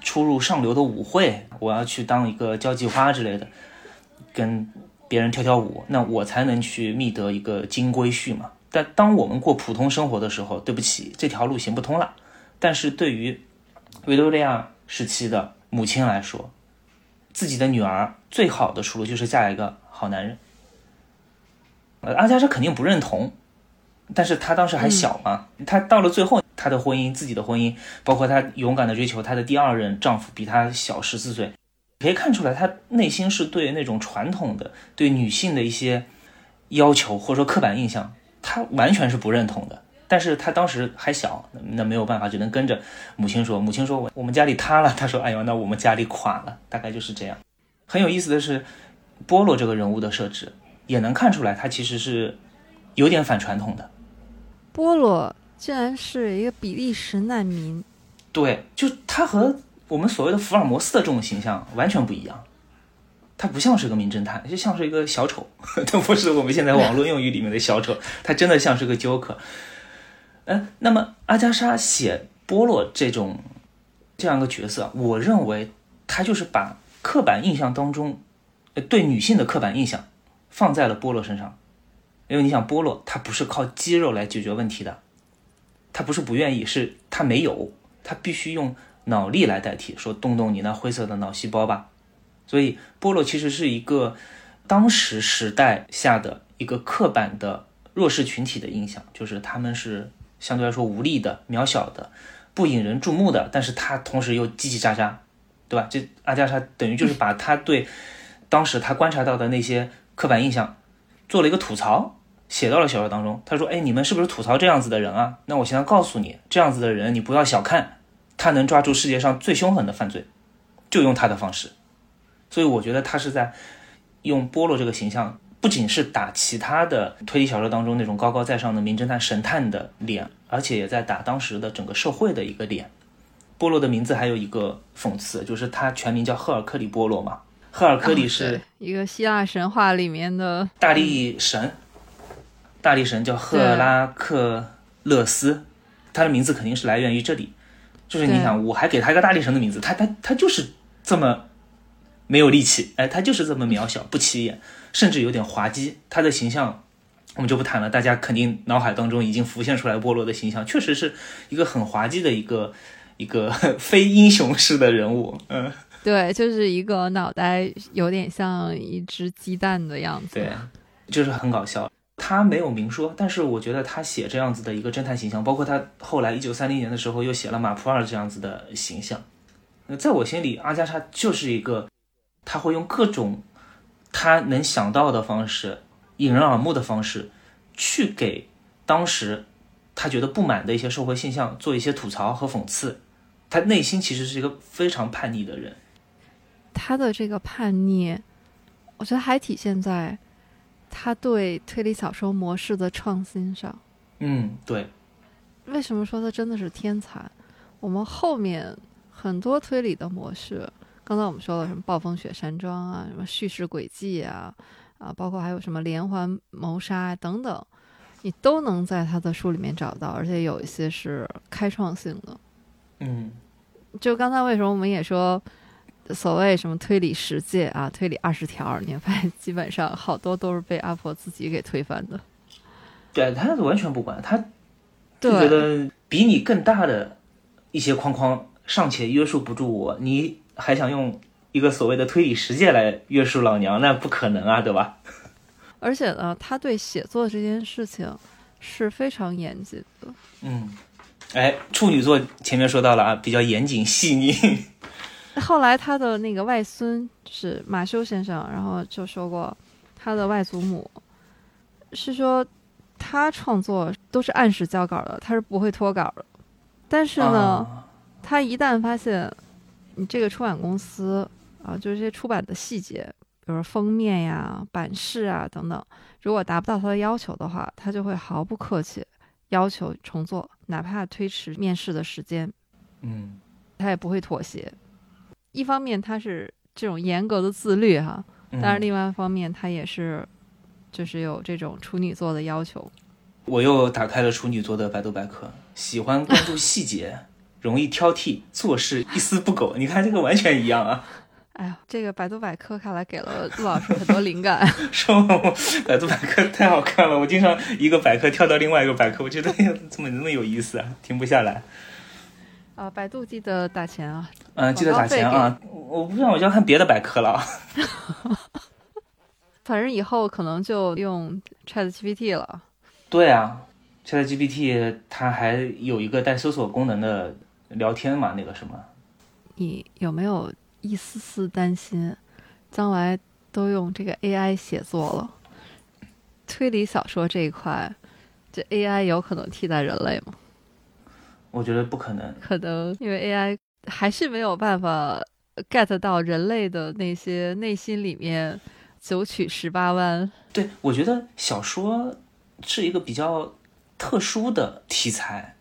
S2: 出入上流的舞会，我要去当一个交际花之类的，跟。别人跳跳舞，那我才能去觅得一个金龟婿嘛。但当我们过普通生活的时候，对不起，这条路行不通了。但是对于维多利亚时期的母亲来说，自己的女儿最好的出路就是嫁一个好男人。呃，阿加莎肯定不认同，但是她当时还小嘛，她到了最后，她的婚姻，自己的婚姻，包括她勇敢的追求她的第二任丈夫，比她小十四岁。可以看出来，她内心是对那种传统的对女性的一些要求或者说刻板印象，她完全是不认同的。但是他当时还小，那没有办法，只能跟着母亲说。母亲说：“我我们家里塌了。”他说：“哎呦，那我们家里垮了。”大概就是这样。很有意思的是，波罗这个人物的设置也能看出来，他其实是有点反传统的。
S1: 波罗竟然是一个比利时难民。
S2: 对，就他和。我们所谓的福尔摩斯的这种形象完全不一样，他不像是个名侦探，就像是一个小丑，他不是我们现在网络用语里面的小丑，他真的像是个 Joker。嗯，那么阿加莎写波洛这种这样一个角色，我认为他就是把刻板印象当中对女性的刻板印象放在了波洛身上，因为你想波洛他不是靠肌肉来解决问题的，他不是不愿意，是他没有，他必须用。脑力来代替，说动动你那灰色的脑细胞吧。所以波洛其实是一个当时时代下的一个刻板的弱势群体的印象，就是他们是相对来说无力的、渺小的、不引人注目的，但是他同时又叽叽喳喳，对吧？这阿加莎等于就是把他对当时他观察到的那些刻板印象做了一个吐槽，写到了小说当中。他说：“哎，你们是不是吐槽这样子的人啊？那我现在告诉你，这样子的人你不要小看，他能抓住世界上最凶狠的犯罪，就用他的方式。所以我觉得他是在用波洛这个形象。”不仅是打其他的推理小说当中那种高高在上的名侦探、神探的脸，而且也在打当时的整个社会的一个脸。波洛的名字还有一个讽刺，就是他全名叫赫尔克里波洛嘛。赫尔克里是
S1: 一个希腊神话里面的
S2: 大力神，大力神叫赫拉克勒斯，他的名字肯定是来源于这里。就是你想，我还给他一个大力神的名字，他他他就是这么没有力气，哎，他就是这么渺小，不起眼。甚至有点滑稽，他的形象我们就不谈了。大家肯定脑海当中已经浮现出来波罗的形象，确实是一个很滑稽的一个一个 非英雄式的人物。嗯，
S1: 对，就是一个脑袋有点像一只鸡蛋的样子。
S2: 对，就是很搞笑。他没有明说，但是我觉得他写这样子的一个侦探形象，包括他后来一九三零年的时候又写了马普尔这样子的形象。那在我心里，阿加莎就是一个他会用各种。他能想到的方式，引人耳目的方式，去给当时他觉得不满的一些社会现象做一些吐槽和讽刺。他内心其实是一个非常叛逆的人。
S1: 他的这个叛逆，我觉得还体现在他对推理小说模式的创新上。
S2: 嗯，对。
S1: 为什么说他真的是天才？我们后面很多推理的模式。刚才我们说了什么暴风雪山庄啊，什么叙事轨迹啊，啊，包括还有什么连环谋杀等等，你都能在他的书里面找到，而且有一些是开创性的。
S2: 嗯，
S1: 就刚才为什么我们也说所谓什么推理十诫啊，推理二十条，你发现基本上好多都是被阿婆自己给推翻的。
S2: 对他完全不管，他就觉得比你更大的一些框框尚且约束不住我，你。还想用一个所谓的推理实践来约束老娘，那不可能啊，对吧？
S1: 而且呢，他对写作这件事情是非常严谨的。
S2: 嗯，哎，处女座前面说到了啊，比较严谨细腻。
S1: 后来他的那个外孙是马修先生，然后就说过，他的外祖母是说他创作都是按时交稿的，他是不会脱稿的。但是呢，他一旦发现。你这个出版公司啊，就是这些出版的细节，比如说封面呀、版式啊等等，如果达不到他的要求的话，他就会毫不客气要求重做，哪怕推迟面试的时间。
S2: 嗯，
S1: 他也不会妥协。一方面他是这种严格的自律哈，但是另外一方面他也是就是有这种处女座的要求。
S2: 我又打开了处女座的百度百科，喜欢关注细节。容易挑剔，做事一丝不苟。你看这个完全一样啊！
S1: 哎呀，这个百度百科看来给了陆老师很多灵感。
S2: 是吗？百度百科太好看了，我经常一个百科跳到另外一个百科，我觉得怎么那么有意思啊，停不下来。
S1: 啊，百度记得打钱啊！
S2: 嗯，记得打钱啊！我不知道，我就要看别的百科了。
S1: 反正以后可能就用 Chat GPT 了。
S2: 对啊，Chat GPT 它还有一个带搜索功能的。聊天嘛，那个什么，
S1: 你有没有一丝丝担心，将来都用这个 AI 写作了？推理小说这一块，这 AI 有可能替代人类吗？
S2: 我觉得不可能，
S1: 可能因为 AI 还是没有办法 get 到人类的那些内心里面九曲十八弯。
S2: 对，我觉得小说是一个比较特殊的题材，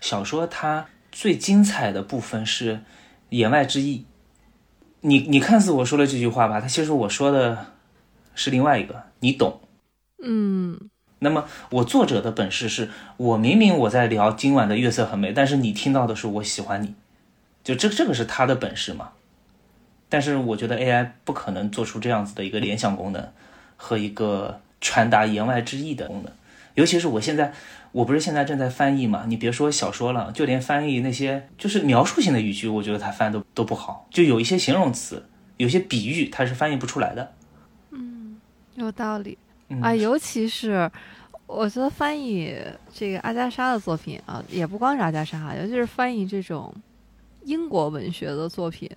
S2: 小说它。最精彩的部分是言外之意。你你看似我说了这句话吧，他其实我说的是另外一个，你懂？
S1: 嗯。
S2: 那么我作者的本事是我明明我在聊今晚的月色很美，但是你听到的是我喜欢你，就这这个是他的本事嘛？但是我觉得 AI 不可能做出这样子的一个联想功能和一个传达言外之意的功能，尤其是我现在。我不是现在正在翻译嘛？你别说小说了，就连翻译那些就是描述性的语句，我觉得他翻都都不好。就有一些形容词，有些比喻，他是翻译不出来的。
S1: 嗯，有道理啊。尤其是我觉得翻译这个阿加莎的作品啊，也不光是阿加莎，尤其是翻译这种英国文学的作品，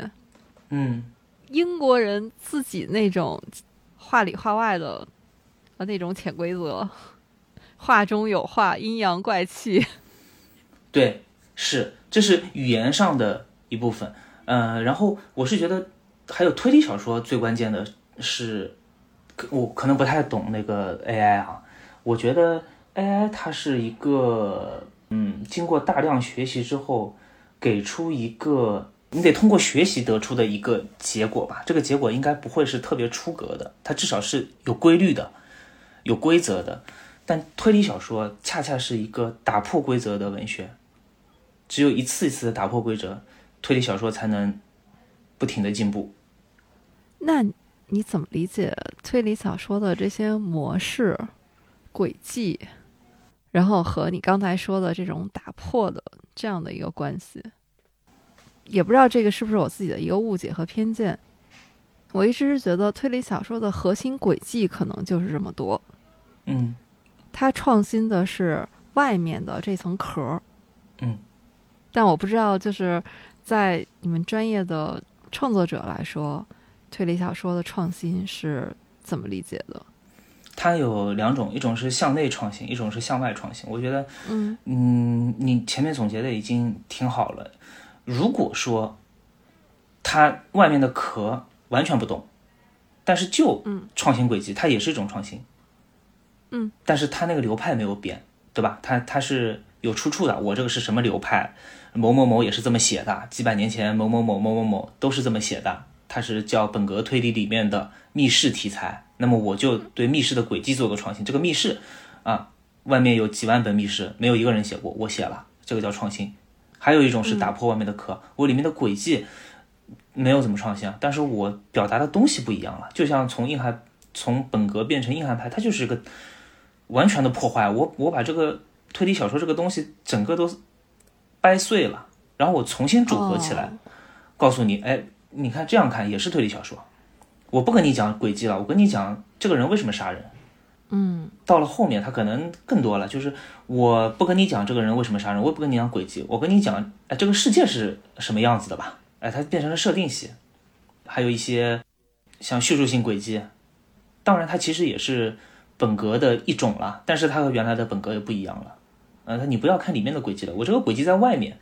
S2: 嗯，
S1: 英国人自己那种话里话外的啊那种潜规则，话中有话，阴阳怪气。
S2: 对，是，这是语言上的一部分。呃，然后我是觉得还有推理小说最关键的是，我可能不太懂那个 AI 啊。我觉得 AI 它是一个，嗯，经过大量学习之后，给出一个你得通过学习得出的一个结果吧。这个结果应该不会是特别出格的，它至少是有规律的、有规则的。但推理小说恰恰是一个打破规则的文学，只有一次一次的打破规则，推理小说才能不停的进步。
S1: 那你怎么理解推理小说的这些模式？轨迹，然后和你刚才说的这种打破的这样的一个关系，也不知道这个是不是我自己的一个误解和偏见。我一直是觉得推理小说的核心轨迹可能就是这么多。
S2: 嗯，
S1: 它创新的是外面的这层壳。
S2: 嗯，
S1: 但我不知道，就是在你们专业的创作者来说，推理小说的创新是怎么理解的？
S2: 它有两种，一种是向内创新，一种是向外创新。我觉得，
S1: 嗯
S2: 嗯，你前面总结的已经挺好了。如果说它外面的壳完全不动，但是就创新轨迹，它也是一种创新。
S1: 嗯，
S2: 但是他那个流派没有变，对吧？他他是有出处的。我这个是什么流派？某某某也是这么写的，几百年前某某某某某某都是这么写的。它是叫本格推理里面的密室题材。那么我就对密室的轨迹做个创新。这个密室啊，外面有几万本密室，没有一个人写过，我写了，这个叫创新。还有一种是打破外面的壳，我里面的轨迹没有怎么创新，但是我表达的东西不一样了。就像从硬汉从本格变成硬汉派，它就是个完全的破坏。我我把这个推理小说这个东西整个都掰碎了，然后我重新组合起来，告诉你，哎，你看这样看也是推理小说。我不跟你讲轨迹了，我跟你讲这个人为什么杀人。
S1: 嗯，
S2: 到了后面他可能更多了，就是我不跟你讲这个人为什么杀人，我也不跟你讲轨迹，我跟你讲，哎，这个世界是什么样子的吧？哎，它变成了设定系，还有一些像叙述性轨迹，当然它其实也是本格的一种了，但是它和原来的本格又不一样了。呃，你不要看里面的轨迹了，我这个轨迹在外面，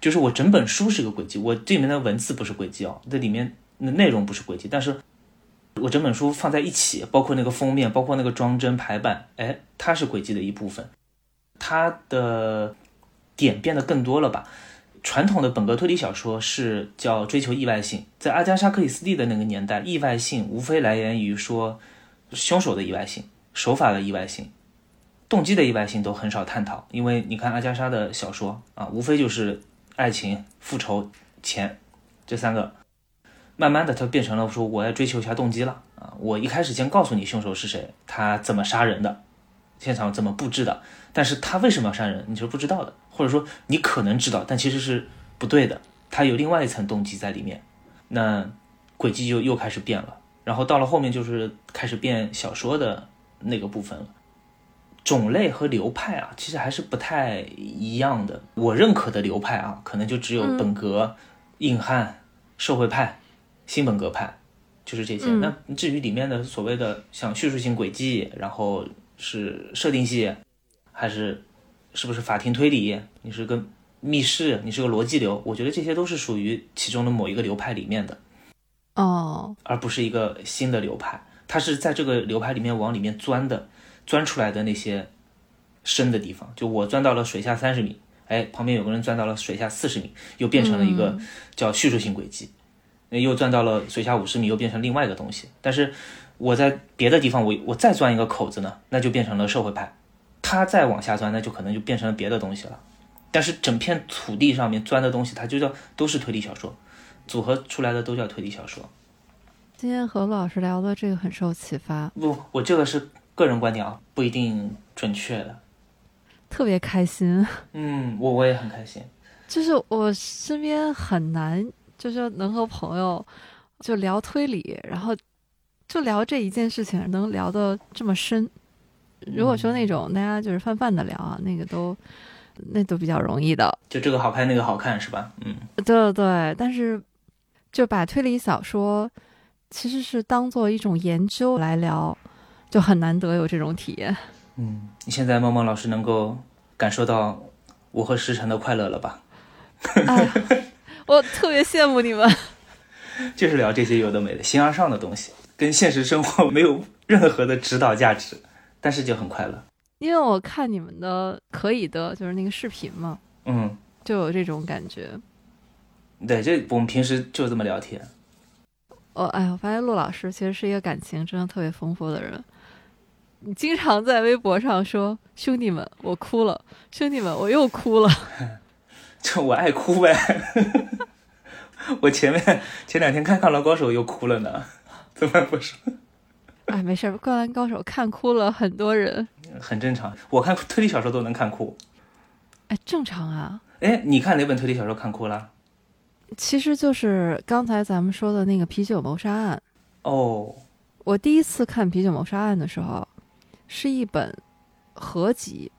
S2: 就是我整本书是个轨迹，我这里面的文字不是轨迹哦，这里面。那内容不是轨迹，但是我整本书放在一起，包括那个封面，包括那个装帧排版，哎，它是轨迹的一部分，它的点变得更多了吧？传统的本格推理小说是叫追求意外性，在阿加莎·克里斯蒂的那个年代，意外性无非来源于说凶手的意外性、手法的意外性、动机的意外性都很少探讨，因为你看阿加莎的小说啊，无非就是爱情、复仇、钱这三个。慢慢的，他变成了说我要追求一下动机了啊！我一开始先告诉你凶手是谁，他怎么杀人的，现场怎么布置的，但是他为什么要杀人，你是不知道的，或者说你可能知道，但其实是不对的，他有另外一层动机在里面，那轨迹就又开始变了。然后到了后面就是开始变小说的那个部分了，种类和流派啊，其实还是不太一样的。我认可的流派啊，可能就只有本格、硬汉、社会派。新本格派就是这些。那至于里面的所谓的像叙述性轨迹，然后是设定系，还是是不是法庭推理？你是个密室，你是个逻辑流？我觉得这些都是属于其中的某一个流派里面的
S1: 哦，
S2: 而不是一个新的流派。它是在这个流派里面往里面钻的，钻出来的那些深的地方。就我钻到了水下三十米，哎，旁边有个人钻到了水下四十米，又变成了一个叫叙述性轨迹。又钻到了水下五十米，又变成另外一个东西。但是我在别的地方，我我再钻一个口子呢，那就变成了社会派。他再往下钻，那就可能就变成了别的东西了。但是整片土地上面钻的东西，它就叫都是推理小说，组合出来的都叫推理小说。
S1: 今天和陆老师聊的这个很受启发。
S2: 不，我这个是个人观点啊，不一定准确的。
S1: 特别开心。
S2: 嗯，我我也很开心。
S1: 就是我身边很难。就是能和朋友就聊推理，然后就聊这一件事情，能聊的这么深。如果说那种大家就是泛泛的聊啊，那个都那都比较容易的。
S2: 就这个好看，那个好看，是吧？嗯，
S1: 对对对，但是就把推理小说其实是当做一种研究来聊，就很难得有这种体验。
S2: 嗯，现在梦梦老师能够感受到我和石晨的快乐了吧？
S1: 哎，我特别羡慕你们。
S2: 就是聊这些有的没的、形而上的东西，跟现实生活没有任何的指导价值，但是就很快乐。
S1: 因为我看你们的可以的，就是那个视频嘛，
S2: 嗯，
S1: 就有这种感觉。
S2: 对，这我们平时就这么聊天。
S1: 哦，哎，我发现陆老师其实是一个感情真的特别丰富的人。你经常在微博上说：“兄弟们，我哭了；兄弟们，我又哭了。”
S2: 就我爱哭呗。我前面前两天看《灌篮高手》又哭了呢，怎么不说？
S1: 哎，没事，《灌篮高手》看哭了很多人，
S2: 很正常。我看推理小说都能看哭，
S1: 哎，正常啊。
S2: 哎，你看哪本推理小说看哭了？
S1: 其实就是刚才咱们说的那个《啤酒谋杀案》
S2: 哦。
S1: 我第一次看《啤酒谋杀案》的时候，是一本合集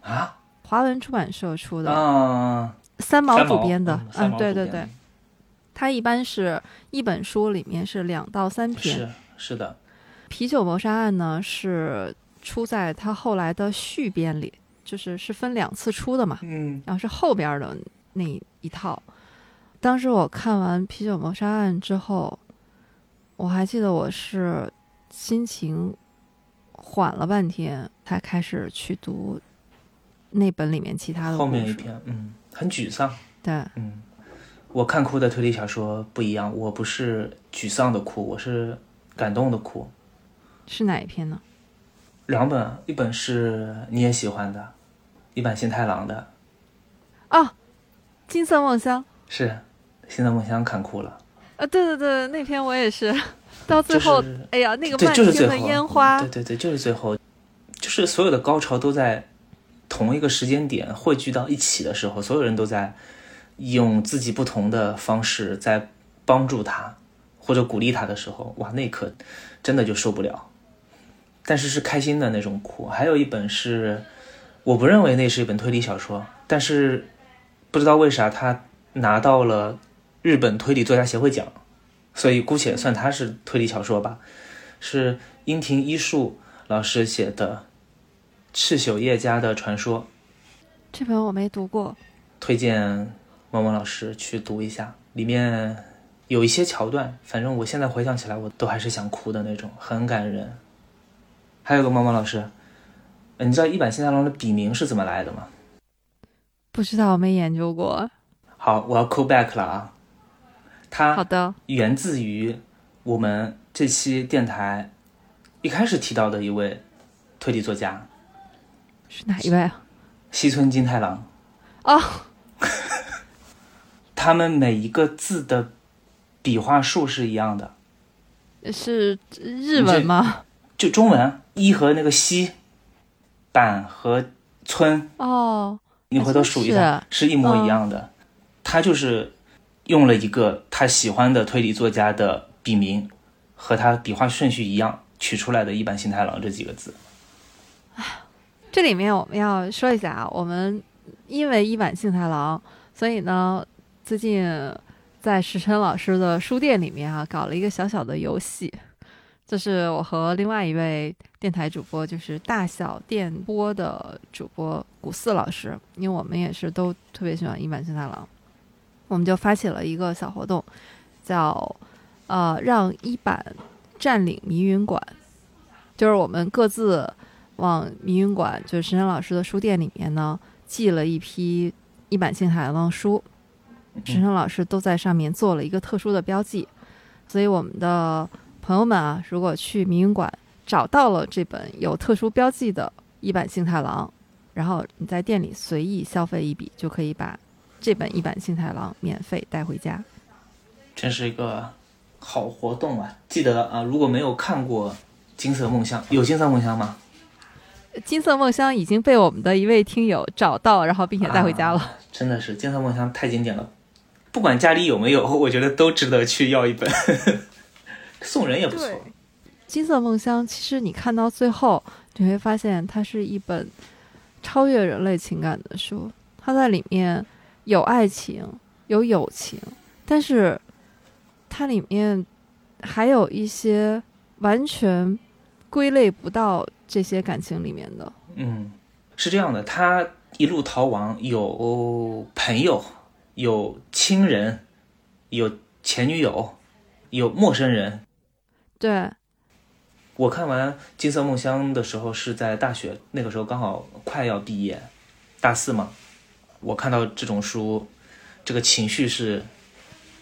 S2: 啊，
S1: 华文出版社出的
S2: 啊，
S1: 三毛主编的，
S2: 嗯，
S1: 对对对。它一般是一本书里面是两到三篇，
S2: 是是的。
S1: 啤酒谋杀案呢是出在他后来的续编里，就是是分两次出的嘛，
S2: 嗯，
S1: 然后是后边的那一套。当时我看完啤酒谋杀案之后，我还记得我是心情缓了半天，才开始去读那本里面其他的
S2: 后面一篇，嗯，很沮丧，
S1: 对，
S2: 嗯。我看哭的推理小说不一样，我不是沮丧的哭，我是感动的哭。
S1: 是哪一篇呢？
S2: 两本，一本是你也喜欢的，一版新太郎的。
S1: 哦，金色梦乡
S2: 是金色梦想看哭了。
S1: 啊，对对对，那篇我也是，到最后，哎呀，那个
S2: 漫天
S1: 的烟花，
S2: 对对对，就是最后，就是所有的高潮都在同一个时间点汇聚到一起的时候，所有人都在。用自己不同的方式在帮助他或者鼓励他的时候，哇，那一刻真的就受不了。但是是开心的那种哭。还有一本是，我不认为那是一本推理小说，但是不知道为啥他拿到了日本推理作家协会奖，所以姑且算它是推理小说吧。是樱庭一树老师写的《赤朽叶家的传说》。
S1: 这本我没读过，
S2: 推荐。萌萌老师去读一下，里面有一些桥段，反正我现在回想起来，我都还是想哭的那种，很感人。还有个萌萌老师，你知道一坂新太郎的笔名是怎么来的吗？
S1: 不知道，我没研究过。
S2: 好，我要 call back 了啊。它
S1: 好的，
S2: 源自于我们这期电台一开始提到的一位推理作家，
S1: 是哪一位啊？
S2: 西村金太郎。
S1: 哦。
S2: 他们每一个字的笔画数是一样的，
S1: 是日文吗？
S2: 就中文，一和那个西，板和村
S1: 哦，
S2: 你回头数一下，是一模一样的。他就是用了一个他喜欢的推理作家的笔名，和他笔画顺序一样取出来的一版新太郎这几个字。
S1: 这里面我们要说一下啊，我们因为一版幸太郎，所以呢。最近在石晨老师的书店里面啊，搞了一个小小的游戏，就是我和另外一位电台主播，就是大小电波的主播古四老师，因为我们也是都特别喜欢一版新太郎，我们就发起了一个小活动，叫呃让一版占领迷云馆，就是我们各自往迷云馆，就是石山老师的书店里面呢，寄了一批一版新太郎书。陈晨老师都在上面做了一个特殊的标记，所以我们的朋友们啊，如果去迷云馆找到了这本有特殊标记的一版幸太郎，然后你在店里随意消费一笔，就可以把这本一版幸太郎免费带回家。
S2: 真是一个好活动啊！记得啊，如果没有看过《金色梦乡》，有《金色梦乡》吗？
S1: 《金色梦乡》已经被我们的一位听友找到，然后并且带回家了。
S2: 真的是《金色梦乡》太经典了。不管家里有没有，我觉得都值得去要一本，送人也不错。
S1: 金色梦乡其实你看到最后，你会发现它是一本超越人类情感的书。它在里面有爱情，有友情，但是它里面还有一些完全归类不到这些感情里面的。
S2: 嗯，是这样的，他一路逃亡，有朋友，有亲人，有前女友，有陌生人。
S1: 对，
S2: 我看完《金色梦乡》的时候是在大学，那个时候刚好快要毕业，大四嘛。我看到这种书，这个情绪是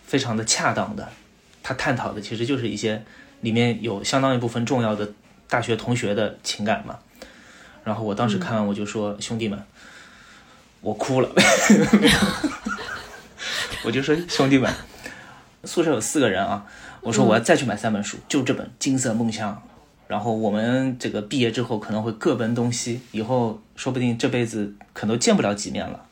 S2: 非常的恰当的。他探讨的其实就是一些里面有相当一部分重要的大学同学的情感嘛。然后我当时看完我就说：“兄弟们，我哭了。”我就说：“兄弟们，宿舍有四个人啊。”我说：“我要再去买三本书，就这本《金色梦乡》。然后我们这个毕业之后可能会各奔东西，以后说不定这辈子可能见不了几面了。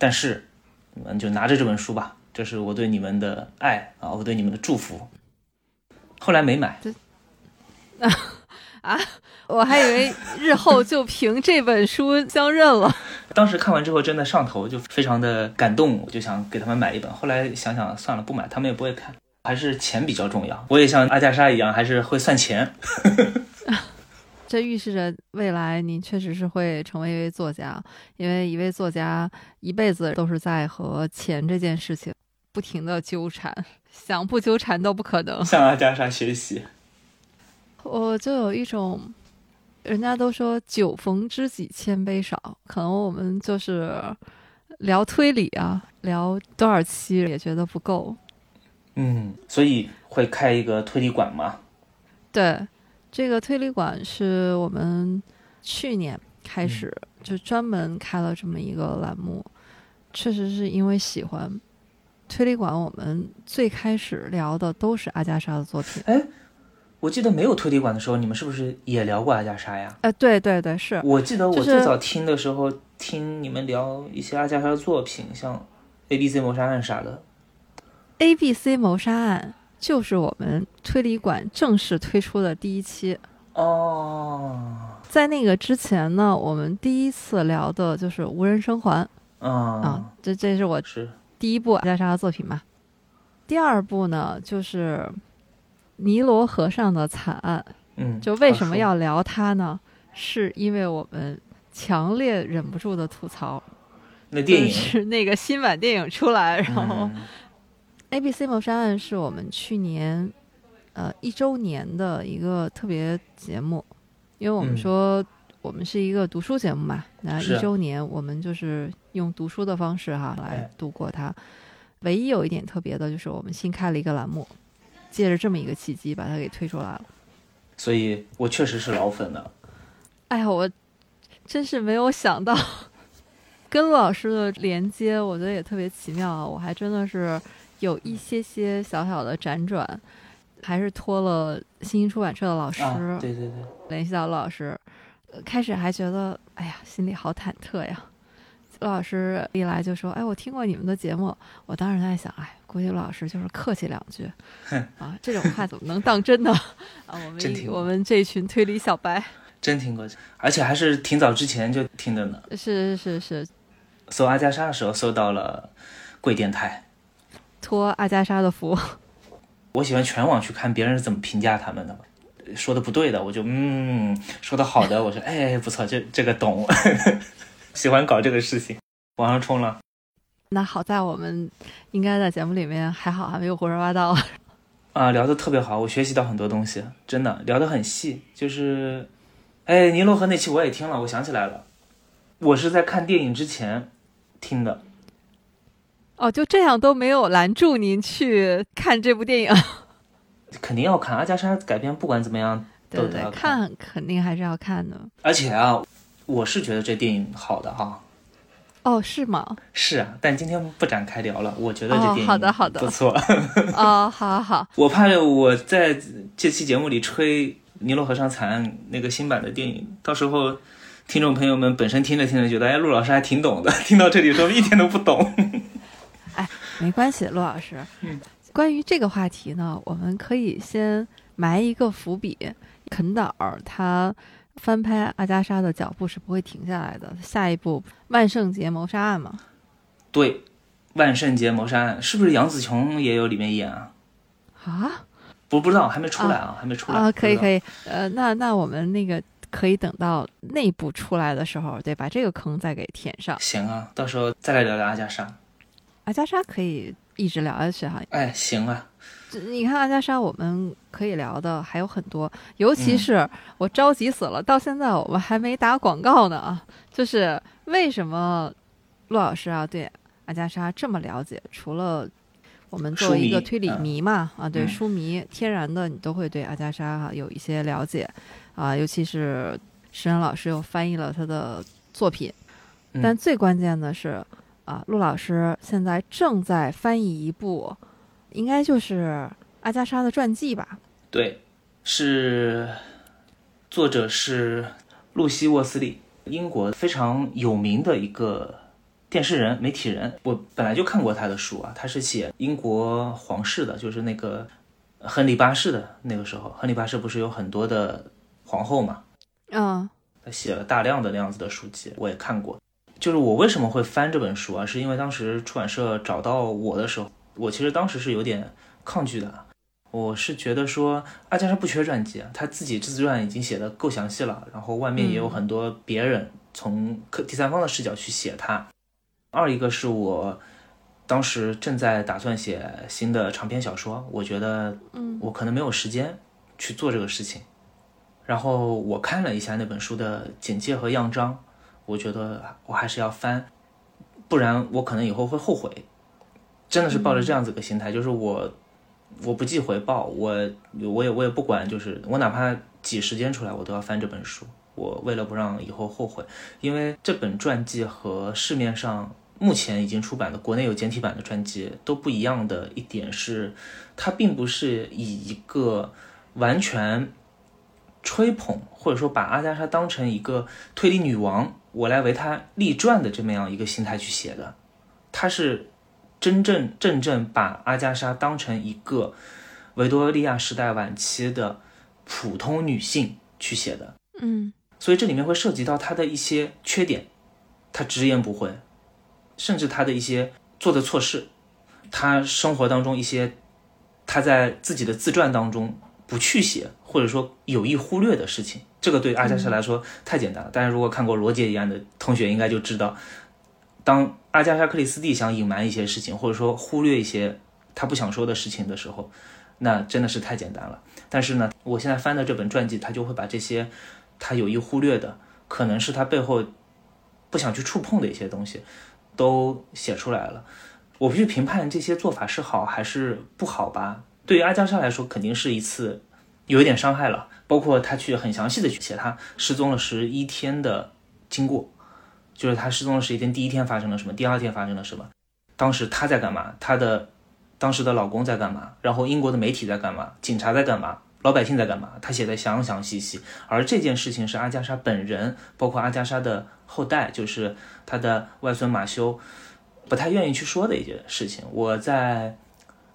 S2: 但是你们就拿着这本书吧，这是我对你们的爱啊，我对你们的祝福。”后来没买。
S1: 啊 啊！我还以为日后就凭这本书相认了。
S2: 当时看完之后真的上头，就非常的感动，我就想给他们买一本。后来想想算了，不买，他们也不会看，还是钱比较重要。我也像阿加莎一样，还是会算钱。
S1: 这预示着未来您确实是会成为一位作家，因为一位作家一辈子都是在和钱这件事情不停的纠缠，想不纠缠都不可能。
S2: 向阿加莎学习，
S1: 我就有一种。人家都说酒逢知己千杯少，可能我们就是聊推理啊，聊多少期也觉得不够。
S2: 嗯，所以会开一个推理馆吗？
S1: 对，这个推理馆是我们去年开始就专门开了这么一个栏目，确实是因为喜欢推理馆。我们最开始聊的都是阿加莎的作品。
S2: 哎。我记得没有推理馆的时候，你们是不是也聊过阿加莎呀？
S1: 呃，对对对，是
S2: 我记得我最早听的时候，听你们聊一些阿加莎的作品，像《A B C 谋杀案》啥的。
S1: A B C 谋杀案就是我们推理馆正式推出的第一期
S2: 哦。
S1: 在那个之前呢，我们第一次聊的就是《无人生还》
S2: 啊
S1: 啊，这这是我第一部阿加莎的作品嘛。第二部呢，就是。尼罗河上的惨案，
S2: 嗯，
S1: 就为什么要聊它呢？是因为我们强烈忍不住的吐槽，
S2: 那电影
S1: 是那个新版电影出来，然后《A B C 谋杀案》是我们去年呃一周年的一个特别节目，因为我们说我们是一个读书节目嘛，那一周年我们就是用读书的方式哈来度过它。唯一有一点特别的就是我们新开了一个栏目。借着这么一个契机，把它给推出来了，
S2: 所以我确实是老粉了。
S1: 哎呀，我真是没有想到跟陆老师的连接，我觉得也特别奇妙啊！我还真的是有一些些小小的辗转，还是托了新星出版社的老师，
S2: 对对对，
S1: 联系到陆老师，开始还觉得哎呀，心里好忐忑呀。陆老师一来就说：“哎，我听过你们的节目。”我当时在想：“哎，估计陆老师就是客气两句，啊，这种话怎么能当真呢？”啊，我们我们这群推理小白
S2: 真听过，而且还是挺早之前就听的呢。
S1: 是是是，
S2: 搜阿加莎的时候搜到了贵电台，
S1: 托阿加莎的福。
S2: 我喜欢全网去看别人是怎么评价他们的，说的不对的我就嗯，说的好的 我说哎不错，这这个懂。喜欢搞这个事情，往上冲了。
S1: 那好在我们应该在节目里面还好，还没有胡说八道。
S2: 啊，聊得特别好，我学习到很多东西，真的聊得很细。就是，哎，尼罗河那期我也听了，我想起来了，我是在看电影之前听的。
S1: 哦，就这样都没有拦住您去看这部电影？
S2: 肯定要看，阿加莎改编不管怎么样都得
S1: 要
S2: 看，
S1: 肯定还是要看的。
S2: 而且啊。我是觉得这电影好的哈，
S1: 哦，是吗？
S2: 是啊，但今天不展开聊了。我觉得这电影
S1: 好的好的
S2: 不错。
S1: 哦，好好好。
S2: 我怕我在这期节目里吹《尼罗河上惨案》那个新版的电影，到时候听众朋友们本身听着听着觉得，哎，陆老师还挺懂的，听到这里说一点都不懂。
S1: 哎，没关系，陆老师。
S2: 嗯。
S1: 关于这个话题呢，我们可以先埋一个伏笔。肯导他。翻拍阿加莎的脚步是不会停下来的。下一步《万圣节谋杀案》嘛？
S2: 对，《万圣节谋杀案》是不是杨紫琼也有里面演啊？
S1: 啊？
S2: 不不知道，还没出来啊，还没出来
S1: 啊。可以可
S2: 以，
S1: 呃，那那我们那个可以等到内部出来的时候，对，把这个坑再给填上。
S2: 行啊，到时候再来聊聊阿加莎。
S1: 阿加莎可以一直聊下去哈。
S2: 哎，行啊。
S1: 你看阿加莎，我们可以聊的还有很多，尤其是我着急死了，到现在我们还没打广告呢啊！就是为什么陆老师啊对阿加莎这么了解？除了我们作为一个推理迷嘛啊，对书迷，天然的你都会对阿加莎哈有一些了解啊，尤其是石恩老师又翻译了他的作品，但最关键的是啊，陆老师现在正在翻译一部。应该就是阿加莎的传记吧？
S2: 对，是作者是露西·沃斯利，英国非常有名的一个电视人、媒体人。我本来就看过他的书啊，他是写英国皇室的，就是那个亨利八世的那个时候，亨利八世不是有很多的皇后嘛？
S1: 嗯，
S2: 他写了大量的那样子的书籍，我也看过。就是我为什么会翻这本书啊？是因为当时出版社找到我的时候。我其实当时是有点抗拒的，我是觉得说阿加莎不缺传记，他自己自传已经写的够详细了，然后外面也有很多别人从客第三方的视角去写他。二一个是我当时正在打算写新的长篇小说，我觉得嗯我可能没有时间去做这个事情。然后我看了一下那本书的简介和样章，我觉得我还是要翻，不然我可能以后会后悔。真的是抱着这样子个心态，就是我，我不计回报，我我也我也不管，就是我哪怕挤时间出来，我都要翻这本书。我为了不让以后后悔，因为这本传记和市面上目前已经出版的国内有简体版的传记都不一样的一点是，它并不是以一个完全吹捧或者说把阿加莎当成一个推理女王，我来为她立传的这么样一个心态去写的，她是。真正正正把阿加莎当成一个维多利亚时代晚期的普通女性去写的，
S1: 嗯，
S2: 所以这里面会涉及到她的一些缺点，她直言不讳，甚至她的一些做的错事，她生活当中一些她在自己的自传当中不去写或者说有意忽略的事情，这个对阿加莎来说太简单了。大家如果看过《罗杰一案》的同学应该就知道。当阿加莎·克里斯蒂想隐瞒一些事情，或者说忽略一些他不想说的事情的时候，那真的是太简单了。但是呢，我现在翻的这本传记，他就会把这些他有意忽略的，可能是他背后不想去触碰的一些东西，都写出来了。我不去评判这些做法是好还是不好吧。对于阿加莎来说，肯定是一次有一点伤害了。包括他去很详细的去写他失踪了十一天的经过。就是他失踪的十一天，第一天发生了什么？第二天发生了什么？当时他在干嘛？他的当时的老公在干嘛？然后英国的媒体在干嘛？警察在干嘛？老百姓在干嘛？他写的详详细细。而这件事情是阿加莎本人，包括阿加莎的后代，就是他的外孙马修，不太愿意去说的一件事情。我在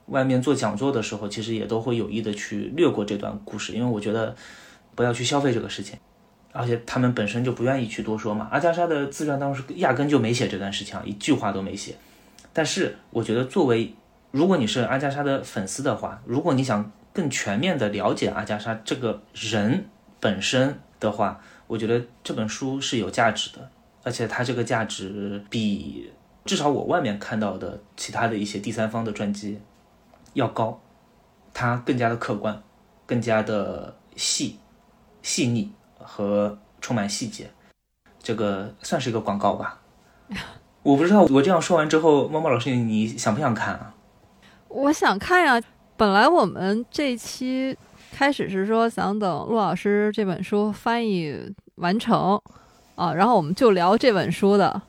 S2: 外面做讲座的时候，其实也都会有意的去略过这段故事，因为我觉得不要去消费这个事情。而且他们本身就不愿意去多说嘛。阿加莎的自传当时压根就没写这段事情，一句话都没写。但是我觉得，作为如果你是阿加莎的粉丝的话，如果你想更全面的了解阿加莎这个人本身的话，我觉得这本书是有价值的。而且它这个价值比至少我外面看到的其他的一些第三方的传记要高，它更加的客观，更加的细细腻。和充满细节，这个算是一个广告吧。我不知道我这样说完之后，猫猫老师你想不想看啊？
S1: 我想看呀。本来我们这期开始是说想等陆老师这本书翻译完成啊，然后我们就聊这本书的。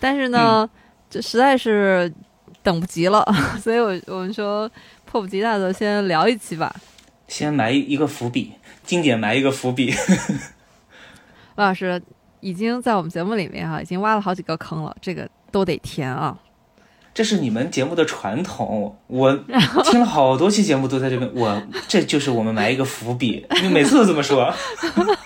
S1: 但是呢，这实在是等不及了，所以我我们说迫不及待的先聊一期吧。
S2: 先埋一个伏笔。经典埋一个伏笔，
S1: 陆 老师已经在我们节目里面哈，已经挖了好几个坑了，这个都得填啊。
S2: 这是你们节目的传统，我听了好多期节目都在这边，我这就是我们埋一个伏笔，你每次都这么说。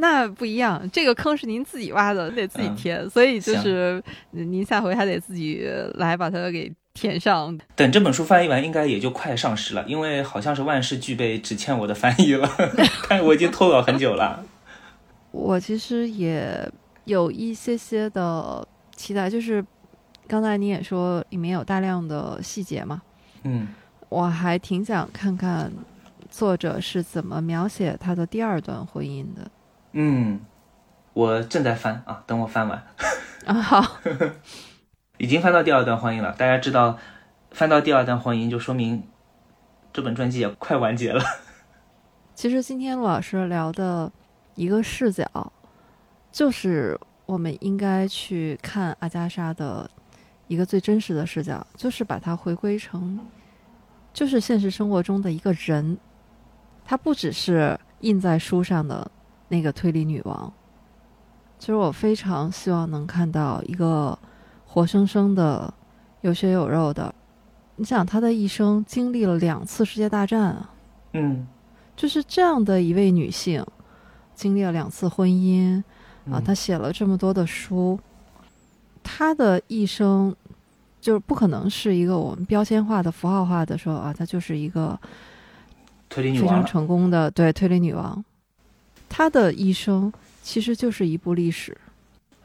S1: 那不一样，这个坑是您自己挖的，得自己填，所以就是您下回还得自己来把它给填上。
S2: 等这本书翻译完，应该也就快上市了，因为好像是万事俱备，只欠我的翻译了。但我已经拖稿很久了。
S1: 我其实也有一些些的期待，就是刚才你也说里面有大量的细节嘛，
S2: 嗯，
S1: 我还挺想看看作者是怎么描写他的第二段婚姻的。
S2: 嗯，我正在翻啊，等我翻完
S1: 啊，好，
S2: 已经翻到第二段婚姻了。大家知道，翻到第二段婚姻就说明这本专辑也快完结了。
S1: 其实今天陆老师聊的一个视角，就是我们应该去看阿加莎的一个最真实的视角，就是把它回归成，就是现实生活中的一个人，他不只是印在书上的。那个推理女王，其实我非常希望能看到一个活生生的、有血有肉的。你想，她的一生经历了两次世界大战啊，
S2: 嗯，
S1: 就是这样的一位女性，经历了两次婚姻啊，她写了这么多的书，她的一生就是不可能是一个我们标签化的、符号化的说啊，她就是一个
S2: 推理女王，
S1: 非常成功的对推理女王。他的一生其实就是一部历史。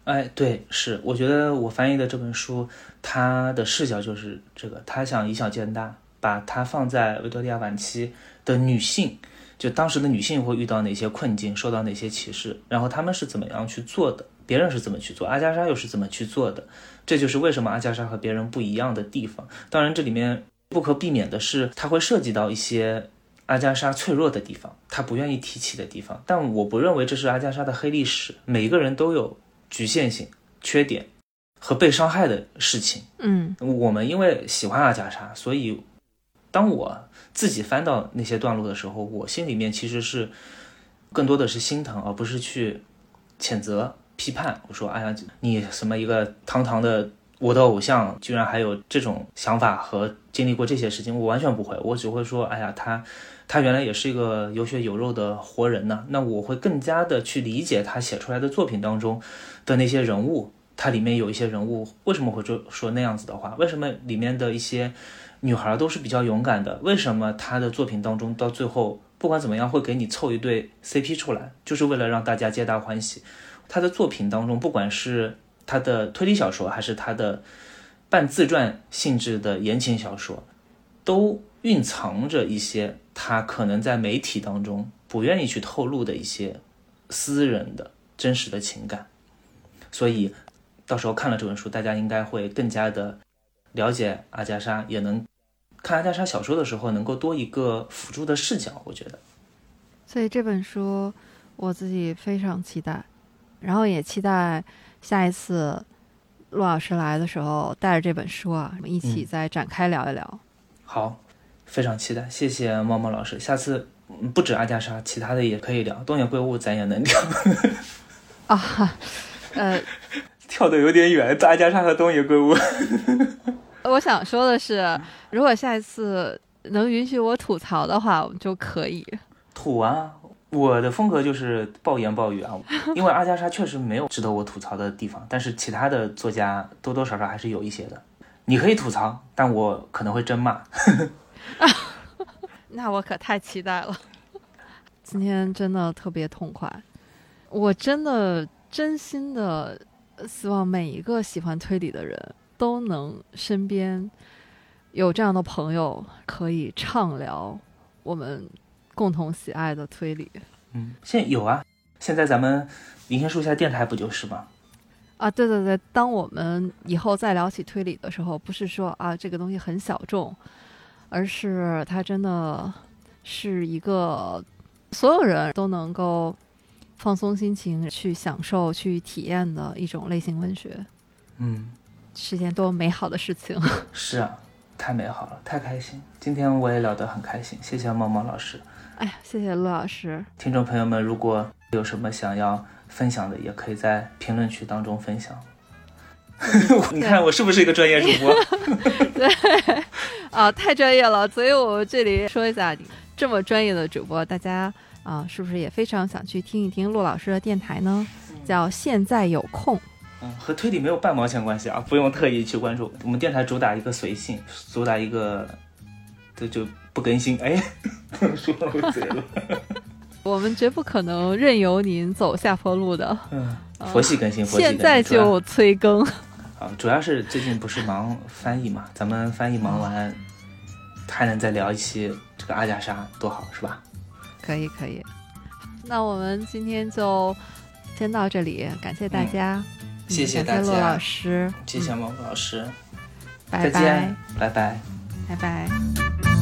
S2: 哎，对，是，我觉得我翻译的这本书，他的视角就是这个，他想以小见大，把它放在维多利亚晚期的女性，就当时的女性会遇到哪些困境，受到哪些歧视，然后他们是怎么样去做的，别人是怎么去做，阿加莎又是怎么去做的，这就是为什么阿加莎和别人不一样的地方。当然，这里面不可避免的是，它会涉及到一些。阿加莎脆弱的地方，她不愿意提起的地方，但我不认为这是阿加莎的黑历史。每一个人都有局限性、缺点和被伤害的事情。
S1: 嗯，
S2: 我们因为喜欢阿加莎，所以当我自己翻到那些段落的时候，我心里面其实是更多的是心疼，而不是去谴责、批判。我说：“哎呀，你什么一个堂堂的。”我的偶像居然还有这种想法和经历过这些事情，我完全不会，我只会说，哎呀，他，他原来也是一个有血有肉的活人呢。那我会更加的去理解他写出来的作品当中的那些人物，他里面有一些人物为什么会说说那样子的话？为什么里面的一些女孩都是比较勇敢的？为什么他的作品当中到最后不管怎么样会给你凑一对 CP 出来，就是为了让大家皆大欢喜？他的作品当中，不管是他的推理小说还是他的半自传性质的言情小说，都蕴藏着一些他可能在媒体当中不愿意去透露的一些私人的真实的情感。所以，到时候看了这本书，大家应该会更加的了解阿加莎，也能看阿加莎小说的时候能够多一个辅助的视角。我觉得，
S1: 所以这本书我自己非常期待，然后也期待。下一次陆老师来的时候，带着这本书啊，我们一起再展开聊一聊。
S2: 好，非常期待，谢谢猫猫老师。下次不止阿加莎，其他的也可以聊。东野圭吾咱也能聊。
S1: 啊，呃，
S2: 跳的有点远，阿加莎和东野圭吾。
S1: 我想说的是，如果下一次能允许我吐槽的话，我们就可以
S2: 吐啊。我的风格就是暴言暴语啊，因为阿加莎确实没有值得我吐槽的地方，但是其他的作家多多少少还是有一些的。你可以吐槽，但我可能会真骂。
S1: 那我可太期待了，今天真的特别痛快，我真的真心的希望每一个喜欢推理的人都能身边有这样的朋友，可以畅聊我们。共同喜爱的推理，
S2: 嗯，现在有啊，现在咱们林星树下电台不就是吗？
S1: 啊，对对对，当我们以后再聊起推理的时候，不是说啊这个东西很小众，而是它真的是一个所有人都能够放松心情去享受、去体验的一种类型文学。
S2: 嗯，
S1: 是件多美好的事情。
S2: 是啊，太美好了，太开心。今天我也聊得很开心，谢谢猫猫老师。
S1: 哎呀，谢谢陆老师。
S2: 听众朋友们，如果有什么想要分享的，也可以在评论区当中分享。你看我是不是一个专业主播？
S1: 对，啊，太专业了。所以我这里说一下，这么专业的主播，大家啊，是不是也非常想去听一听陆老师的电台呢？叫现在有空。
S2: 嗯，和推理没有半毛钱关系啊，不用特意去关注。我们电台主打一个随性，主打一个这就不更新。哎，说漏嘴了。
S1: 我们绝不可能任由您走下坡路的。
S2: 嗯，佛系更新，佛系更新。
S1: 现在就催更。
S2: 啊，主要是最近不是忙翻译嘛，咱们翻译忙完，还能再聊一期这个阿加莎，多好，是吧？
S1: 可以，可以。那我们今天就先到这里，感谢大家。
S2: 谢谢大家，
S1: 陆老师，
S2: 谢谢毛老师，
S1: 拜
S2: 拜，拜
S1: 拜，拜拜。